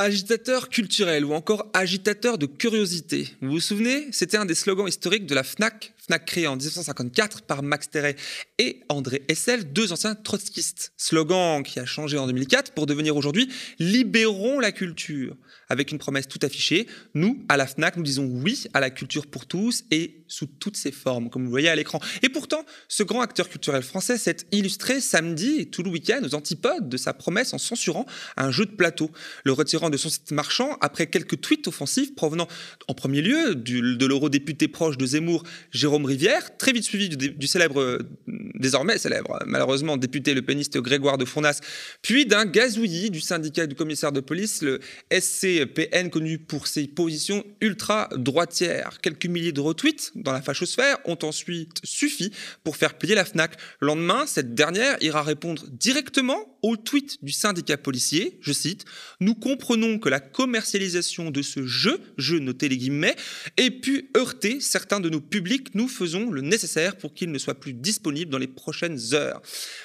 Agitateur culturel ou encore agitateur de curiosité. Vous vous souvenez C'était un des slogans historiques de la FNAC, FNAC créée en 1954 par Max Terret et André Hessel, deux anciens trotskistes. Slogan qui a changé en 2004 pour devenir aujourd'hui Libérons la culture avec une promesse tout affichée. Nous, à la FNAC, nous disons oui à la culture pour tous et sous toutes ses formes, comme vous voyez à l'écran. Et pourtant, ce grand acteur culturel français s'est illustré samedi et tout le week-end aux antipodes de sa promesse en censurant un jeu de plateau, le retirant de son site marchand après quelques tweets offensifs provenant en premier lieu de l'eurodéputé proche de Zemmour, Jérôme Rivière, très vite suivi du, célèbre, désormais célèbre, malheureusement, député le péniste Grégoire de Fournas, puis d'un gazouillis du syndicat du commissaire de police, le SCPN, connu pour ses positions ultra-droitières. Quelques milliers de retweets dans la fachosphère ont ensuite suffi pour faire plier la FNAC. Le lendemain, cette dernière ira répondre directement au tweet du syndicat policier, je cite, Nous comprenons que la commercialisation de ce jeu, jeu noté les guillemets, ait pu heurter certains de nos publics, nous faisons le nécessaire pour qu'il ne soit plus disponible dans les prochaines heures.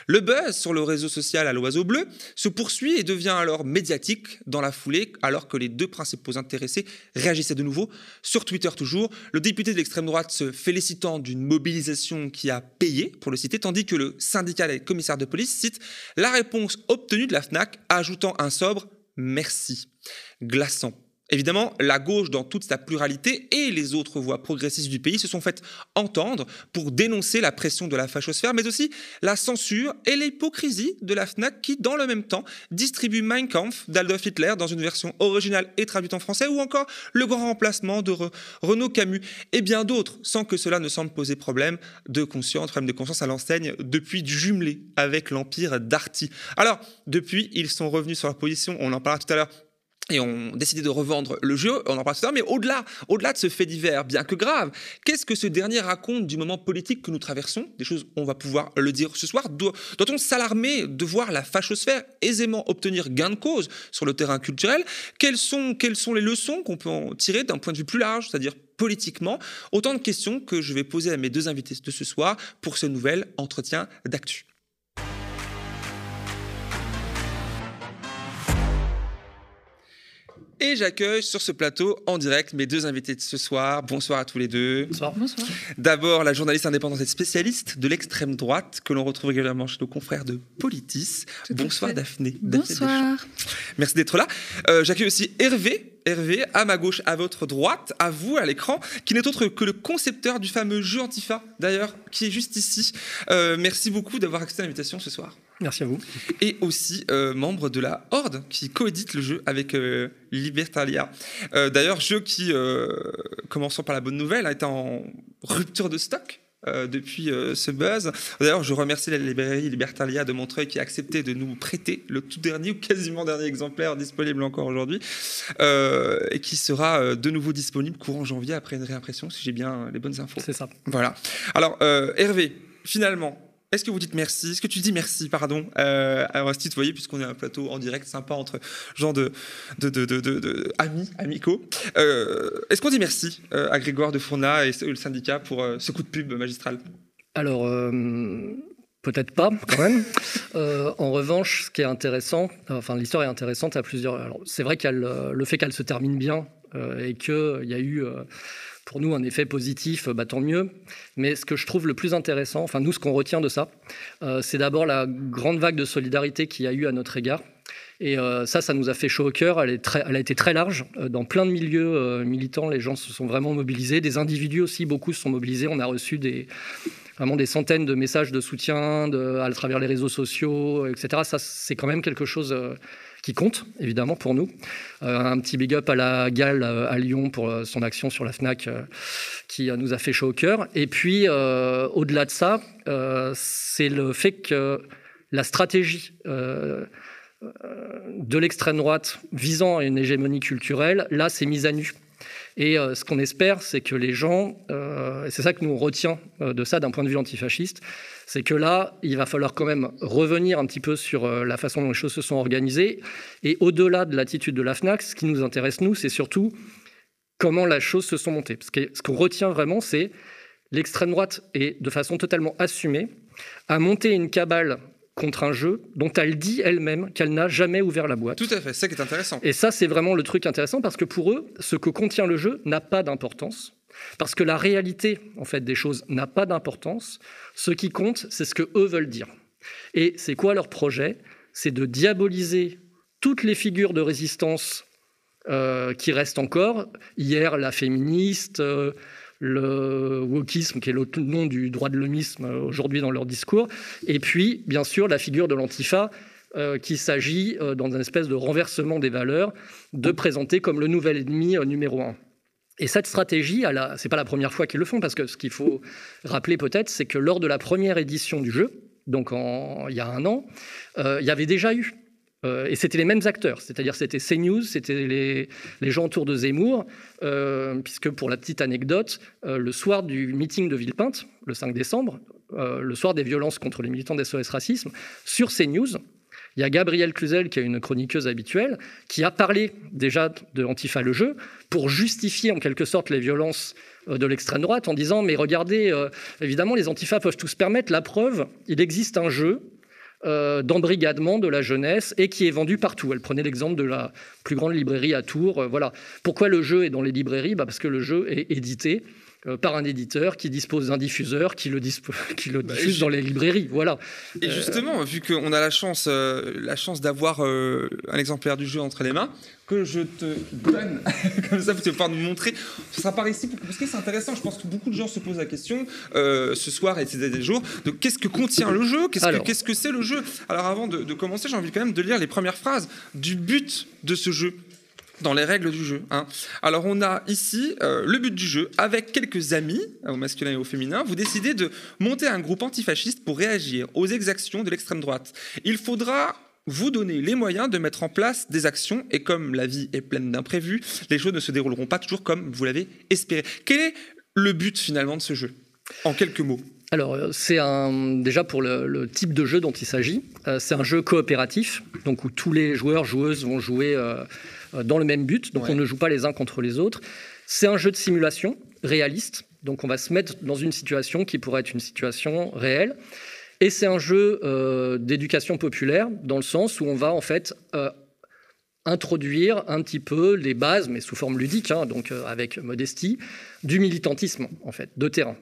Le buzz sur le réseau social à l'oiseau bleu se poursuit et devient alors médiatique dans la foulée, alors que les deux principaux intéressés réagissaient de nouveau. Sur Twitter toujours, le député de l'extrême droite se félicitant d'une mobilisation qui a payé, pour le citer, tandis que le syndicat des commissaires de police cite la réponse obtenue de la FNAC, ajoutant un sobre merci. Glaçant. Évidemment, la gauche, dans toute sa pluralité, et les autres voix progressistes du pays se sont faites entendre pour dénoncer la pression de la fachosphère, mais aussi la censure et l'hypocrisie de la FNAC qui, dans le même temps, distribue Mein Kampf d'Adolf Hitler dans une version originale et traduite en français, ou encore le grand remplacement de Re Renaud Camus, et bien d'autres, sans que cela ne semble poser problème de conscience, problème de conscience à l'enseigne, depuis jumelé avec l'empire d'Arty. Alors, depuis, ils sont revenus sur leur position, on en parlera tout à l'heure, et ont décidé de revendre le jeu, on en parle tout à mais au-delà, au-delà de ce fait divers, bien que grave, qu'est-ce que ce dernier raconte du moment politique que nous traversons? Des choses, on va pouvoir le dire ce soir. Doit-on s'alarmer de voir la fachosphère aisément obtenir gain de cause sur le terrain culturel? Quelles sont, quelles sont les leçons qu'on peut en tirer d'un point de vue plus large, c'est-à-dire politiquement? Autant de questions que je vais poser à mes deux invités de ce soir pour ce nouvel entretien d'actu. Et j'accueille sur ce plateau en direct mes deux invités de ce soir. Bonsoir à tous les deux. Bonsoir. Bonsoir. D'abord, la journaliste indépendante et spécialiste de l'extrême droite que l'on retrouve régulièrement chez nos confrères de Politis. Tout Bonsoir Daphné. Bonsoir. Daphné Merci d'être là. Euh, j'accueille aussi Hervé. Hervé, à ma gauche, à votre droite, à vous, à l'écran, qui n'est autre que le concepteur du fameux jeu Antifa, d'ailleurs, qui est juste ici. Euh, merci beaucoup d'avoir accepté l'invitation ce soir. Merci à vous. Et aussi euh, membre de la Horde qui coédite le jeu avec euh, Libertalia. Euh, D'ailleurs, jeu qui, commençons par la bonne nouvelle, a été en rupture de stock. Euh, depuis euh, ce buzz. D'ailleurs, je remercie la librairie Libertalia de Montreuil qui a accepté de nous prêter le tout dernier ou quasiment dernier exemplaire disponible encore aujourd'hui euh, et qui sera de nouveau disponible courant janvier après une réimpression, si j'ai bien les bonnes infos. C'est ça. Voilà. Alors, Hervé, finalement, est-ce que vous dites merci? Est-ce que tu dis merci, pardon euh, on va se tutoyer puisqu'on est à un plateau en direct sympa entre gens de, de, de, de, amis, amicaux. Euh, Est-ce qu'on dit merci euh, à Grégoire de Fourna et le syndicat pour euh, ce coup de pub magistral? Alors, euh, peut-être pas, quand même. En revanche, ce qui est intéressant, enfin, l'histoire est intéressante à plusieurs. Alors, c'est vrai qu'il le, le fait qu'elle se termine bien et qu'il y a eu. Euh, pour nous, un effet positif, bah, tant mieux. Mais ce que je trouve le plus intéressant, enfin nous, ce qu'on retient de ça, euh, c'est d'abord la grande vague de solidarité qu'il y a eu à notre égard. Et euh, ça, ça nous a fait chaud au cœur. Elle, a été très large. Euh, Dans plein de milieux euh, militants, les gens se sont vraiment mobilisés. Des individus aussi, beaucoup se sont mobilisés. On a reçu vraiment des centaines de messages de soutien à travers les réseaux sociaux, etc. Ça, c'est quand même quelque chose euh, qui compte, évidemment, pour nous. Euh, un petit big up à la Gale euh, à Lyon pour euh, son action sur la FNAC qui nous a fait chaud au cœur. Et puis, au-delà de ça, c'est le fait que la stratégie de l'extrême droite visant à une hégémonie culturelle, là, c'est mise à nu. Et euh, ce qu'on espère, c'est que les gens, euh, et c'est ça que nous on retient euh, de ça d'un point de vue antifasciste, c'est que là, il va falloir quand même revenir un petit peu sur la façon dont les choses se sont organisées. Et au-delà de l'attitude de la FNAC, ce qui nous intéresse, nous, c'est surtout comment les choses se sont montées. Parce que ce qu'on retient vraiment, c'est l'extrême droite, et de façon totalement assumée, a monté une cabale contre un jeu dont elle dit elle-même qu'elle n'a jamais ouvert la boîte. Tout à fait, c'est ça qui est intéressant. Et ça, c'est vraiment le truc intéressant parce que pour eux, ce que contient le jeu n'a pas d'importance. Parce que la réalité, en fait, des choses n'a pas d'importance. Ce qui compte, c'est ce que eux veulent dire. Et c'est quoi leur projet? C'est de diaboliser toutes les figures de résistance euh, qui restent encore. Hier, la féministe, euh, le wokisme, qui est le nom du droit de l'homisme euh, aujourd'hui dans leur discours, et puis, bien sûr, la figure de l'antifa, qu'il s'agit, dans une espèce de renversement des valeurs, de présenter comme le nouvel ennemi numéro un. Et cette stratégie, ce n'est pas la première fois qu'ils le font, parce que ce qu'il faut rappeler peut-être, c'est que lors de la première édition du jeu, donc il y a un an, il y avait déjà eu euh, et c'était les mêmes acteurs, c'est-à-dire c'était CNews, c'était les, gens autour de Zemmour, euh, puisque pour la petite anecdote, euh, le soir du meeting de Villepinte, le 5 décembre, le soir des violences contre les militants d'SOS Racisme, sur CNews, il y a Gabrielle Cluzel, qui est une chroniqueuse habituelle, qui a parlé déjà de Antifa le jeu pour justifier en quelque sorte les violences de l'extrême droite en disant mais regardez, évidemment les Antifa peuvent tout se permettre, la preuve, il existe un jeu euh, d'embrigadement de la jeunesse et qui est vendu partout. Elle prenait l'exemple de la plus grande librairie à Tours. Euh, voilà. Pourquoi le jeu est dans les librairies? Bah, Parce que le jeu est édité par un éditeur qui dispose d'un diffuseur qui le, qui le bah, diffuse dans les librairies. Voilà. Et justement, vu qu'on a la chance, la chance d'avoir un exemplaire du jeu entre les mains, que je te donne, comme ça, tu vas pouvoir nous montrer. Ce sera par ici, parce que c'est intéressant. Je pense que beaucoup de gens se posent la question euh, ce soir et ces jours de qu'est-ce que contient le jeu Qu'est-ce que c'est -ce le jeu? Alors, avant de, commencer, j'ai envie quand même de lire les premières phrases du but de ce jeu dans les règles du jeu. Hein. Alors on a ici euh, le but du jeu, avec quelques amis, au masculin et au féminin, vous décidez de monter un groupe antifasciste pour réagir aux exactions de l'extrême droite. Il faudra vous donner les moyens de mettre en place des actions. Et comme la vie est pleine d'imprévus, les choses ne se dérouleront pas toujours comme vous l'avez espéré. Quel est le but finalement de ce jeu? En quelques mots. Alors, euh, c'est un, déjà pour le, type de jeu dont il s'agit, euh, c'est un jeu coopératif, donc où tous les joueurs, joueuses vont jouer dans le même but, donc on ne joue pas les uns contre les autres. C'est un jeu de simulation réaliste, donc on va se mettre dans une situation qui pourrait être une situation réelle. Et c'est un jeu euh, d'éducation populaire, dans le sens où on va en fait euh, introduire un petit peu les bases, mais sous forme ludique, hein, donc euh, avec modestie, du militantisme en fait, de terrain.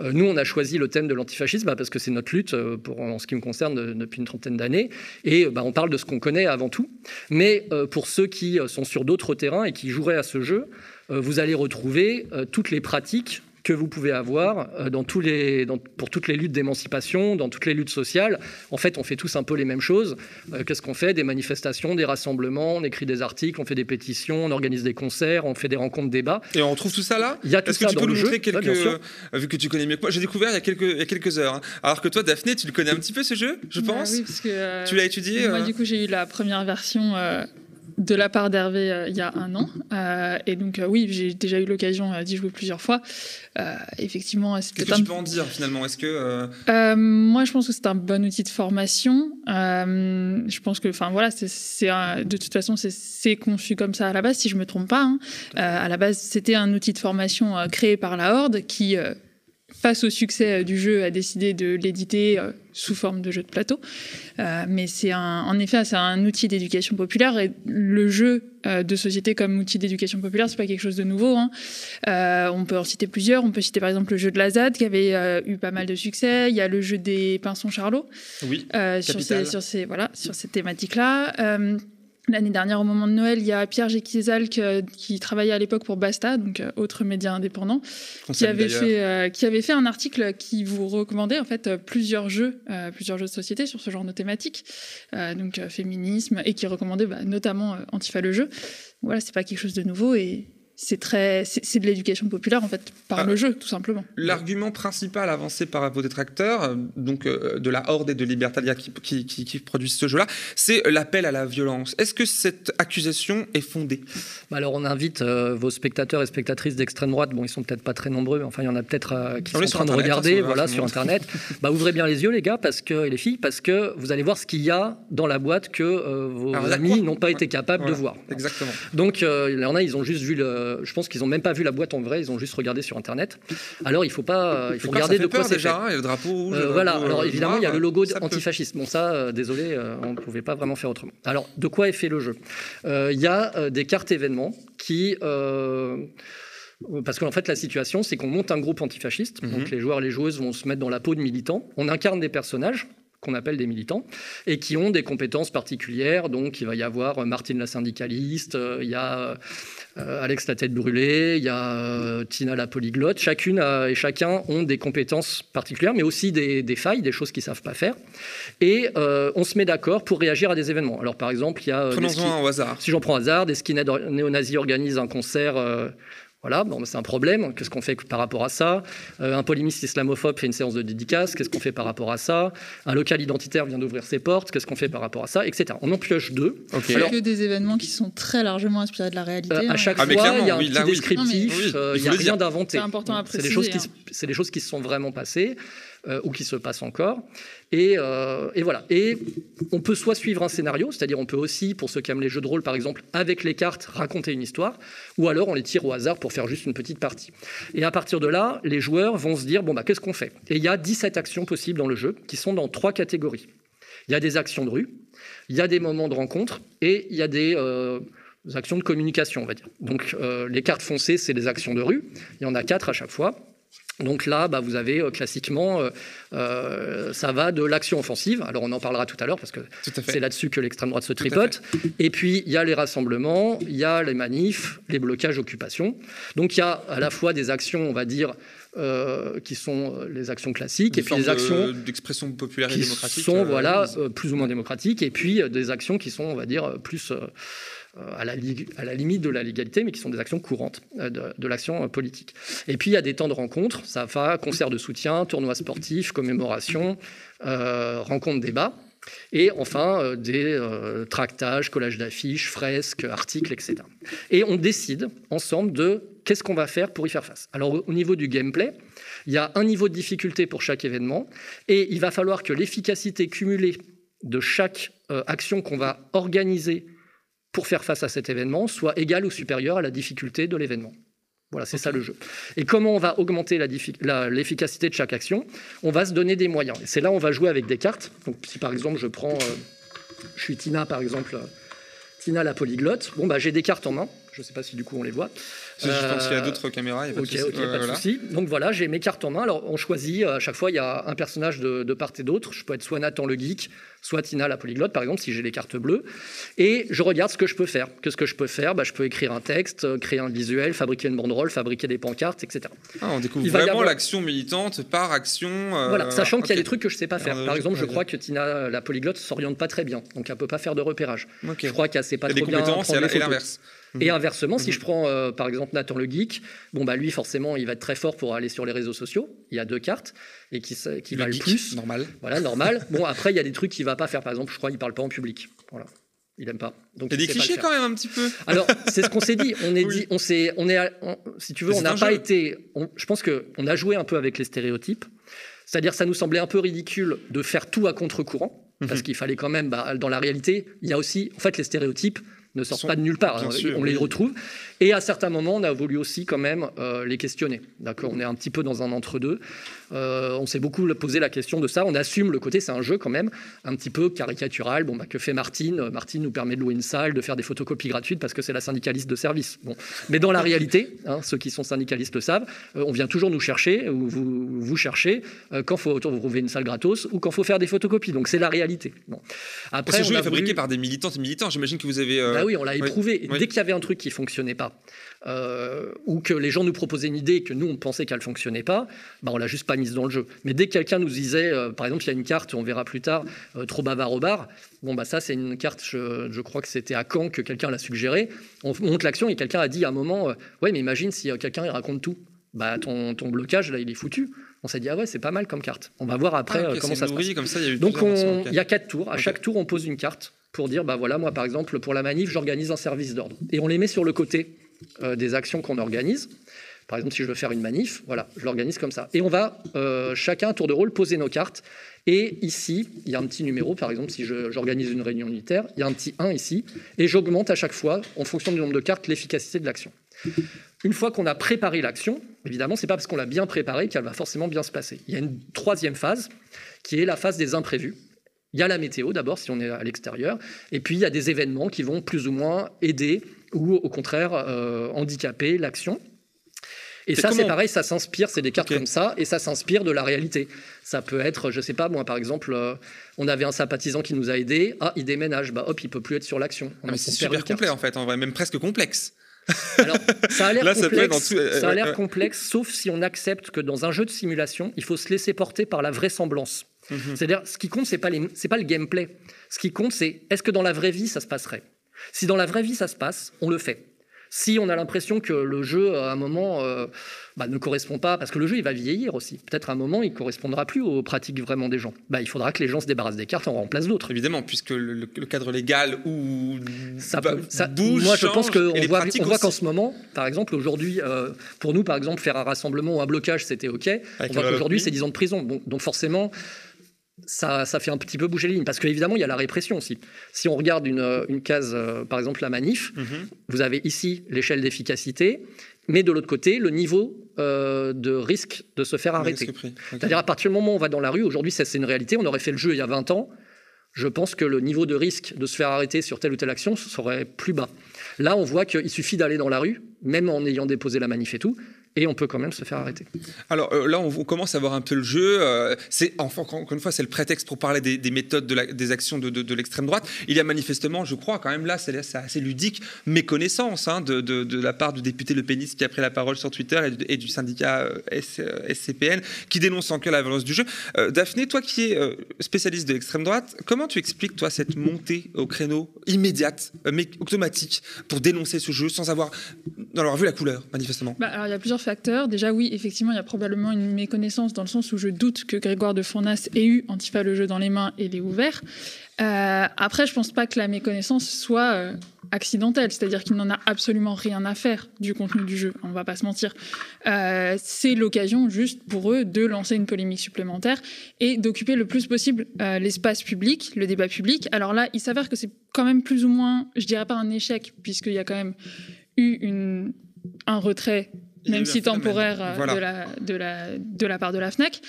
Nous, on a choisi le thème de l'antifascisme bah, parce que c'est notre lutte, pour, en ce qui me concerne, depuis une trentaine d'années. Et bah, on parle de ce qu'on connaît avant tout. Mais pour ceux qui sont sur d'autres terrains et qui joueraient à ce jeu, vous allez retrouver toutes les pratiques que vous pouvez avoir euh, dans tous les, pour toutes les luttes d'émancipation, dans toutes les luttes sociales. En fait, on fait tous un peu les mêmes choses. Euh, qu'est-ce qu'on fait? Des manifestations, des rassemblements, on écrit des articles, on fait des pétitions, on organise des concerts, on fait des rencontres, débats. Et on trouve tout ça là? Il y a tout Est-ce que tu peux nous montrer quelques... Euh, vu que tu connais mieux que moi, j'ai découvert il y a quelques, il y a quelques heures. Hein. Alors que toi, Daphné, tu le connais un petit peu ce jeu, je bah pense? Oui, parce que... tu l'as étudié Moi, du coup, j'ai eu la première version de la part d'Hervé euh, il y a un an. Euh, et donc, euh, oui, j'ai déjà eu l'occasion d'y jouer plusieurs fois. effectivement, c'est Qu'est-ce que tu peux en dire finalement? Est-ce que moi, je pense que c'est un bon outil de formation. je pense que, enfin voilà, c'est, de toute façon, c'est, conçu comme ça à la base, si je me trompe pas. Hein. à la base, c'était un outil de formation créé par la Horde qui face au succès du jeu, a décidé de l'éditer sous forme de jeu de plateau. Euh, mais c'est en effet, c'est un outil d'éducation populaire et le jeu euh, de société comme outil d'éducation populaire, c'est pas quelque chose de nouveau. Hein. Euh, on peut en citer plusieurs. On peut citer par exemple le jeu de la ZAD qui avait eu pas mal de succès. Il y a le jeu des pinsons Charlot. Oui. sur, ces, sur ces, voilà, sur cette thématique-là. L'année dernière, au moment de Noël, il y a Pierre Géquizalc qui travaillait à l'époque pour Basta, donc euh, autre média indépendant, qui avait, fait, euh, qui avait fait un article qui vous recommandait en fait plusieurs jeux, euh, plusieurs jeux de société sur ce genre de thématique, donc féminisme, et qui recommandait bah, notamment Antifa le jeu. Voilà, c'est pas quelque chose de nouveau et c'est très, c'est de l'éducation populaire en fait par ah, le jeu tout simplement. L'argument principal avancé par vos détracteurs, euh, donc euh, de la Horde et de Libertalia qui, qui, produisent ce jeu-là, c'est l'appel à la violence. Est-ce que cette accusation est fondée? Bah Alors on invite euh, vos spectateurs et spectatrices d'extrême droite, bon ils sont peut-être pas très nombreux, mais enfin il y en a peut-être qui sont en train de regarder, voilà sur internet. bah ouvrez bien les yeux les gars parce que et les filles parce que vous allez voir ce qu'il y a dans la boîte que vos amis n'ont pas été capables de voir. Exactement. Donc il y en a ils ont juste vu le euh, je pense qu'ils n'ont même pas vu la boîte en vrai, ils ont juste regardé sur Internet. Alors il faut pas, il faut Mais regarder de quoi c'est déjà, fait. hein, il y a le drapeau rouge. Euh, voilà, alors euh, évidemment, il y a le logo peut. antifasciste. Bon, ça, euh, désolé, euh, on ne pouvait pas vraiment faire autrement. Alors, de quoi est fait le jeu? Euh, Il y a euh, des cartes événements qui. euh, parce qu'en fait, la situation, c'est qu'on monte un groupe antifasciste. Mhm. Donc, les joueurs et les joueuses vont se mettre dans la peau de militants. On incarne des personnages qu'on appelle des militants, et qui ont des compétences particulières. Donc, il va y avoir euh, Martine la syndicaliste, euh, il y a euh, Alex la tête brûlée, il y a Tina la polyglotte. Chacune et chacun ont des compétences particulières, mais aussi des, des failles, des choses qu'ils savent pas faire. Et euh, on se met d'accord pour réagir à des événements. Alors, par exemple, il y a... Prenons-en au hasard. si j'en prends hasard, des skinheads néo-nazis organisent un concert. euh, voilà, bon, c'est un problème. Qu'est-ce qu'on fait par rapport à ça? Euh, Un polémiste islamophobe fait une séance de dédicace. Qu'est-ce qu'on fait par rapport à ça? Un local identitaire vient d'ouvrir ses portes. Qu'est-ce qu'on fait par rapport à ça? Etc. On en pioche deux. Ok. C'est que des événements qui sont très largement inspirés de la réalité. Euh, à chaque Ah, fois, il y a un oui, petit là, oui. descriptif. Euh, Oui, il il n'y a rien d'inventé. C'est important à C'est des préciser, choses qui, hein. c'est des choses qui se sont vraiment passées euh, ou qui se passent encore. Et, euh, et voilà. Et on peut soit suivre un scénario, c'est-à-dire on peut aussi, pour ceux qui aiment les jeux de rôle par exemple, avec les cartes, raconter une histoire, ou alors on les tire au hasard pour faire juste une petite partie. Et à partir de là, les joueurs vont se dire, bon, bah, qu'est-ce qu'on fait? Et il y a 17 actions possibles dans le jeu qui sont dans trois catégories. Il y a des actions de rue, il y a des moments de rencontre et il y a des... euh, actions de communication, on va dire. Donc, euh, les cartes foncées, c'est des actions de rue. Il y en a quatre à chaque fois. Donc là, bah, vous avez euh, classiquement, euh, euh, ça va de l'action offensive. Alors on en parlera tout à l'heure parce que c'est là-dessus que l'extrême droite se tripote. Et puis il y a les rassemblements, il y a les manifs, les blocages, occupations. Donc il y a à la fois des actions, on va dire, qui sont les actions classiques, Une et puis des actions de- d'expression populaire et qui démocratique. sont euh, voilà, plus ou moins démocratiques, et puis des actions qui sont, on va dire, plus à, la, li- à la limite de la légalité, mais qui sont des actions courantes euh, de, l'action euh, politique. Et puis il y a des temps de rencontre, ça va, concert de soutien, tournoi sportif, commémoration, euh, rencontre débat. Et enfin, euh, des euh, tractages, collages d'affiches, fresques, articles, etc. Et on décide ensemble de qu'est-ce qu'on va faire pour y faire face. Alors, au- au niveau du gameplay, il y a un niveau de difficulté pour chaque événement, et il va falloir que l'efficacité cumulée de chaque euh, action qu'on va organiser pour faire face à cet événement soit égale ou supérieure à la difficulté de l'événement. Voilà, c'est ça le jeu. Et comment on va augmenter l'efficacité de chaque action? On va se donner des moyens. Et c'est là où on va jouer avec des cartes. Donc, si par exemple je prends, euh, je suis Tina par exemple, euh, Tina la polyglotte. Bon bah j'ai des cartes en main. Je ne sais pas si du coup on les voit. Je pense qu'il y a Euh, d'autres caméras. il y a pas de Ok, souci. ok, Ouais, pas de voilà. souci. Donc voilà, j'ai mes cartes en main. Alors on choisit, euh, à chaque fois, il y a un personnage de, de part et d'autre. Je peux être soit Nathan le geek, soit Tina la polyglotte, par exemple, si j'ai les cartes bleues. Et je regarde ce que je peux faire. Qu'est-ce que je peux faire? Bah, Je peux écrire un texte, euh, créer un visuel, fabriquer une banderole, fabriquer des pancartes, etc. Ah, on découvre Il vraiment avoir- l'action militante par action. euh, Voilà, sachant qu'il y a des trucs que je sais pas faire. Par exemple, je crois que Tina la polyglotte s'oriente pas très bien, donc elle peut pas faire de repérage. Je crois qu'elle sait pas trop bien prendre et photos. Et inversement, si Mhm. je prends euh, par exemple Nathan le geek, bon bah lui forcément il va être très fort pour aller sur les réseaux sociaux. Il y a deux cartes et qui, s- qui Le geek, plus. Normal. Voilà, normal. Bon après il y a des trucs qu'il va pas faire. Par exemple, je crois qu'il parle pas en public. Voilà, il aime pas. Donc Il y a des clichés quand même un petit peu. Alors, c'est ce qu'on s'est dit. On est Oui. dit, on s'est, on est, à- on- si tu veux, Mais on n'a pas jeu. été. on- je pense que on a joué un peu avec les stéréotypes. C'est-à-dire, ça nous semblait un peu ridicule de faire tout à contre-courant, parce Mhm. qu'il fallait quand même, bah, dans la réalité, il y a aussi, en fait, les stéréotypes ne sortent Sont- pas de nulle part. hein, sûr, on les retrouve. Et à certains moments, on a voulu aussi quand même euh, les questionner. D'accord, on est un petit peu dans un entre-deux. Euh, on s'est beaucoup posé la question de ça. On assume le côté, c'est un jeu quand même, un petit peu caricatural. Bon, bah, que fait Martine? Euh, Martine nous permet de louer une salle, de faire des photocopies gratuites parce que c'est la syndicaliste de service. Bon. Mais dans la réalité, hein, ceux qui sont syndicalistes le savent, euh, on vient toujours nous chercher, ou vous, vous cherchez, euh, quand faut trouver une salle gratos ou quand faut faire des photocopies. Donc c'est la réalité. Bon. Après, ce on jeu a est fabriqué voulu- par des militantes et militants. J'imagine que vous avez. bah oui, on l'a oui. éprouvé. Oui. Dès qu'il y avait un truc qui fonctionnait pas, euh, ou que les gens nous proposaient une idée et que nous on pensait qu'elle fonctionnait pas, bah on l'a juste pas mise dans le jeu. Mais dès que quelqu'un nous disait, euh, par exemple, il y a une carte, on verra plus tard, euh, trop bavard au bar. Bon bah ça c'est une carte, je, je crois que c'était à Caen que quelqu'un l'a suggéré. On monte l'action et quelqu'un a dit à un moment, ouais mais imagine si quelqu'un il raconte tout, bah ton, ton blocage là il est foutu. On s'est dit ah ouais c'est pas mal comme carte. On va voir après Ah, comment ça se passe. comme ça, il y a eu Donc il y a quatre tours. À chaque tour, on pose une carte pour dire, bah voilà, moi par exemple, pour la manif, j'organise un service d'ordre. Et on les met sur le côté euh, des actions qu'on organise. Par exemple, si je veux faire une manif, voilà, je l'organise comme ça. Et on va euh, chacun, tour de rôle, poser nos cartes. Et ici, il y a un petit numéro, par exemple, si j'organise une réunion unitaire, il y a un petit 1 ici, et j'augmente à chaque fois, en fonction du nombre de cartes, l'efficacité de l'action. Une fois qu'on a préparé l'action, évidemment, c'est pas parce qu'on l'a bien préparée qu'elle va forcément bien se passer. Il y a une troisième phase qui est la phase des imprévus. Il y a la météo d'abord si on est à l'extérieur, et puis il y a des événements qui vont plus ou moins aider ou au contraire euh, handicaper l'action. Et ça, c'est pareil, ça s'inspire, c'est des cartes comme ça, et ça s'inspire de la réalité. Ça peut être, je sais pas, moi, par exemple, euh, on avait un sympathisant qui nous a aidés, ah, il déménage, bah hop, il peut plus être sur l'action. Ah, c'est super complet, en fait, en vrai, même presque complexe. Alors, ça a l'air complexe, ça complexe, sauf si on accepte que dans un jeu de simulation, il faut se laisser porter par la vraisemblance. Mhm. C'est-à-dire, ce qui compte, c'est pas, pas le gameplay. Ce qui compte, c'est est-ce que dans la vraie vie, ça se passerait? Si dans la vraie vie, ça se passe, on le fait. Si on a l'impression que le jeu, à un moment, euh, bah, ne correspond pas, parce que le jeu, il va vieillir aussi. Peut-être à un moment, il ne correspondra plus aux pratiques vraiment des gens. Bah, il faudra que les gens se débarrassent des cartes en remplace d'autres. Évidemment, puisque le, cadre légal ou ça, bouge, Moi, je pense qu'on voit, on voit qu'en ce moment, par exemple, aujourd'hui, euh, pour nous, par exemple, faire un rassemblement ou un blocage, c'était OK. on voit qu'aujourd'hui, c'est 10 ans de prison. donc forcément, ça, fait un petit peu bouger les lignes. Parce qu'évidemment, il y a la répression aussi. Si on regarde une, case, euh, par exemple la manif, mhm. vous avez ici l'échelle d'efficacité, mais de l'autre côté, le niveau euh, de risque de se faire arrêter. C'est-à-dire à partir du moment où on va dans la rue, aujourd'hui c'est une réalité, on aurait fait le jeu il y a 20 ans, je pense que le niveau de risque de se faire arrêter sur telle ou telle action serait plus bas. Là, on voit qu'il suffit d'aller dans la rue, même en ayant déposé la manif et tout, et on peut quand même se faire arrêter. Alors euh, là, on, commence à voir un peu le jeu. Euh, c'est enfin encore une fois, c'est le prétexte pour parler des, méthodes de des actions de, l'extrême droite. Il y a manifestement, je crois, quand même là, c'est assez ludique, méconnaissance hein, de, la part du député Le Pénis qui a pris la parole sur Twitter et, du syndicat euh, SCPN qui dénonce en cœur la violence du jeu. Daphné, toi qui es spécialiste de l'extrême droite, comment tu expliques toi cette montée au créneau immédiate, mais automatique, pour dénoncer ce jeu sans avoir, avoir vu la couleur, manifestement? Bah, Alors il y a plusieurs Déjà, oui, effectivement, il y a probablement une méconnaissance dans le sens où je doute que Grégoire de Fournas ait eu Antifa le jeu dans les mains et l'ait ouvert. Euh, après, je pense pas que la méconnaissance soit euh, accidentelle, c'est-à-dire qu'il n'en a absolument rien à faire du contenu du jeu, on va pas se mentir. Euh, c'est l'occasion juste pour eux de lancer une polémique supplémentaire et d'occuper le plus possible l'espace public, le débat public. Alors là, il s'avère que c'est quand même plus ou moins, je dirais pas un échec, puisqu'il y a quand même eu un retrait même si temporaire euh, de, la, de, la, de la part de la FNAC.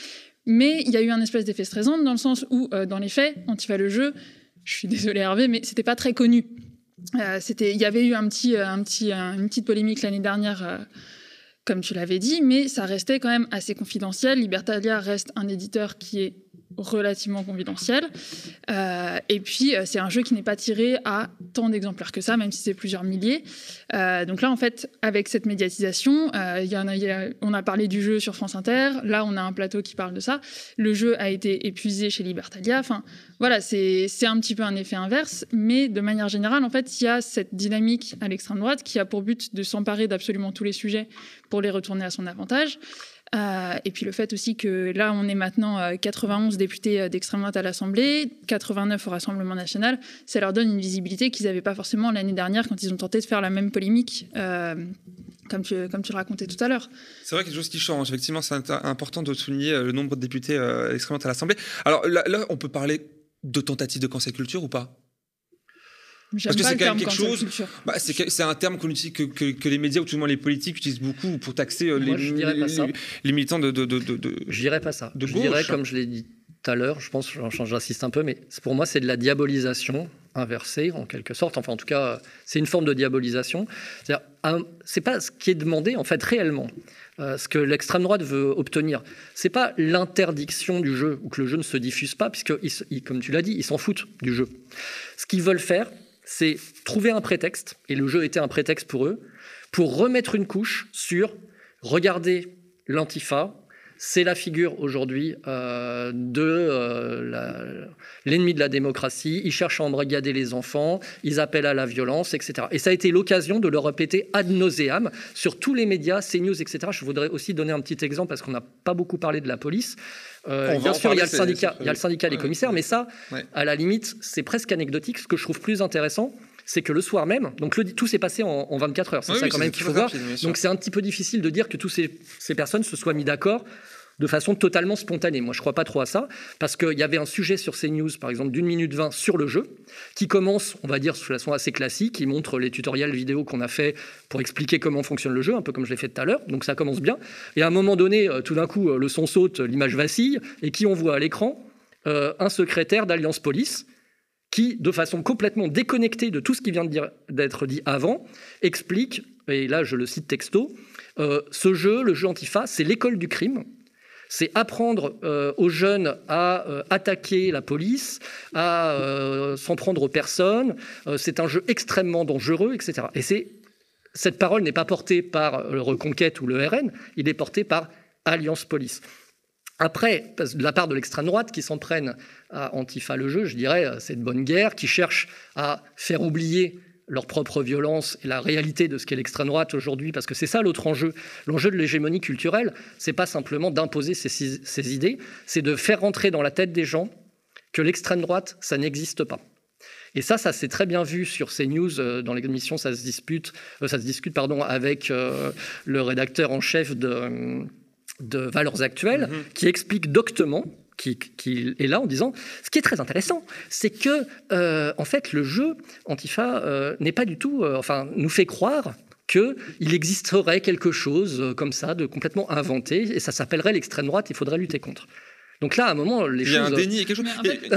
Mais il y a eu un espèce d'effet stressant dans le sens où, euh, dans les faits, Antifa le jeu, je suis désolée Hervé, mais c'était pas très connu. Euh, c'était, il y avait eu un petit, un petit, une petite polémique l'année dernière, comme tu l'avais dit, mais ça restait quand même assez confidentiel. Libertalia reste un éditeur qui est relativement confidentiel. Euh, et puis, euh, c'est un jeu qui n'est pas tiré à tant d'exemplaires que ça, même si c'est plusieurs milliers. Euh, donc là, en fait, avec cette médiatisation, on a parlé du jeu sur France Inter. Là, on a un plateau qui parle de ça. Le jeu a été épuisé chez Libertalia. Enfin, voilà, c'est un petit peu un effet inverse. Mais de manière générale, en fait, il y a cette dynamique à l'extrême droite qui a pour but de s'emparer d'absolument tous les sujets pour les retourner à son avantage. Euh, et puis le fait aussi que là, on est maintenant 91 euh, députés euh, d'extrême droite à l'Assemblée, 89 au Rassemblement national, ça leur donne une visibilité qu'ils n'avaient pas forcément l'année dernière quand ils ont tenté de faire la même polémique. comme tu, le racontais tout à l'heure. C'est vrai des choses qui changent. Effectivement, c'est important de souligner le nombre de députés d'extrême droite à l'Assemblée. Alors là, on peut parler de tentatives de cancel culture ou pas? Parce que c'est quand même quelque chose. Bah, c'est un terme qu'on utilise que, que, les médias ou tout le moins les politiques utilisent beaucoup pour taxer euh, les, les, militants de, de, de, de Je dirais pas ça. je dirais, comme je l'ai dit tout à l'heure, je pense, j'insiste un peu, mais pour moi, c'est de la diabolisation inversée en quelque sorte. Enfin, en tout cas, c'est une forme de diabolisation. C'est pas ce qui est demandé en fait réellement. Euh, ce que l'extrême droite veut obtenir, c'est pas l'interdiction du jeu ou que le jeu ne se diffuse pas, puisque, comme tu l'as dit, ils s'en foutent du jeu. Ce qu'ils veulent faire, c'est trouver un prétexte, et le jeu était un prétexte pour eux, pour remettre une couche sur regarder l'antifa, c'est la figure aujourd'hui euh, de euh, l'ennemi de la démocratie. Ils cherchent à embrigader les enfants, ils appellent à la violence, etc. Et ça a été l'occasion de le répéter ad nauseam sur tous les médias, CNews, etc. Je voudrais aussi donner un petit exemple parce qu'on n'a pas beaucoup parlé de la police. Euh, bien sûr, il y a le syndicat, il y a le syndicat des commissaires, mais ça, à la limite, c'est presque anecdotique. Ce que je trouve plus intéressant, c'est que le soir même, donc le, tout s'est passé en, 24 heures, c'est ça quand même qu'il faut voir. Donc c'est un petit peu difficile de dire que toutes ces, ces personnes se soient mis d'accord de façon totalement spontanée. Moi, je ne crois pas trop à ça, parce qu'il y avait un sujet sur CNews, par exemple, d'une minute vingt sur le jeu, qui commence, on va dire, de façon assez classique, qui montre les tutoriels vidéo qu'on a fait pour expliquer comment fonctionne le jeu, un peu comme je l'ai fait tout à l'heure, donc ça commence bien. Et à un moment donné, euh, tout d'un coup, euh, le son saute, l'image vacille, et qui on voit à l'écran euh, Un secrétaire d'Alliance Police, qui, de façon complètement déconnectée de tout ce qui vient d'être dit avant, explique, et là je le cite texto, ce jeu, le jeu Antifa, c'est l'école du crime, c'est apprendre euh, aux jeunes à euh, attaquer la police, à euh, s'en prendre aux personnes. c'est un jeu extrêmement dangereux, etc. Et cette parole n'est pas portée par le Reconquête ou le RN, il est porté par Alliance Police. Après, de la part de l'extrême droite qui s'en prennent à Antifa le jeu, je dirais, c'est de bonne guerre, qui cherche à faire oublier leur propre violence et la réalité de ce qu'est l'extrême droite aujourd'hui, parce que c'est ça l'autre enjeu. L'enjeu de l'hégémonie culturelle, c'est pas simplement d'imposer ses, idées, c'est de faire rentrer dans la tête des gens que l'extrême droite, ça n'existe pas. Et ça, ça s'est très bien vu sur CNews, euh, dans l'émission, ça se dispute, euh, ça se discute pardon, avec euh, le rédacteur en chef de, de Valeurs Actuelles, mm-hmm. qui explique doctement qui, est là en disant ce qui est très intéressant, c'est que euh, en fait le jeu Antifa euh, n'est pas du tout, euh, enfin nous fait croire qu'il existerait quelque chose comme ça de complètement inventé et ça s'appellerait l'extrême droite. Il faudrait lutter contre. Donc là, à un moment, les choses. Il y a un déni, quelque chose.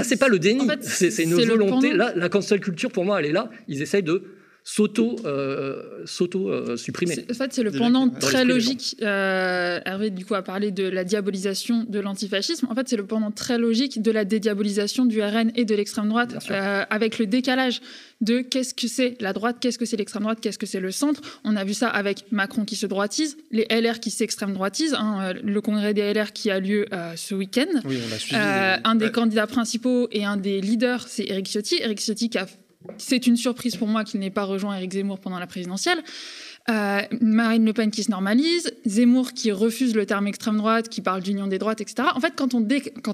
c'est pas le déni, c'est une volonté. Là, la cancel culture, pour moi, elle est là. Ils essayent de s'auto euh, euh. En fait, c'est le pendant très logique. Euh, Hervé du coup a parlé de la diabolisation de l'antifascisme. En fait, c'est le pendant très logique de la dédiabolisation du RN et de l'extrême droite, avec le décalage de qu'est-ce que c'est la droite, qu'est-ce que c'est l'extrême droite, qu'est-ce que c'est le centre. On a vu ça avec Macron qui se droitise, les LR qui s'extrême droitisent, hein, le congrès des LR qui a lieu ce week-end. Oui, on suivi. un des candidats principaux et un des leaders, c'est Eric Ciotti. Eric Ciotti qui a c'est une surprise pour moi qu'il n'ait pas rejoint Eric Zemmour pendant la présidentielle. Euh, Marine Le Pen qui se normalise, Zemmour qui refuse le terme extrême droite, qui parle d'union des droites, etc. En fait, quand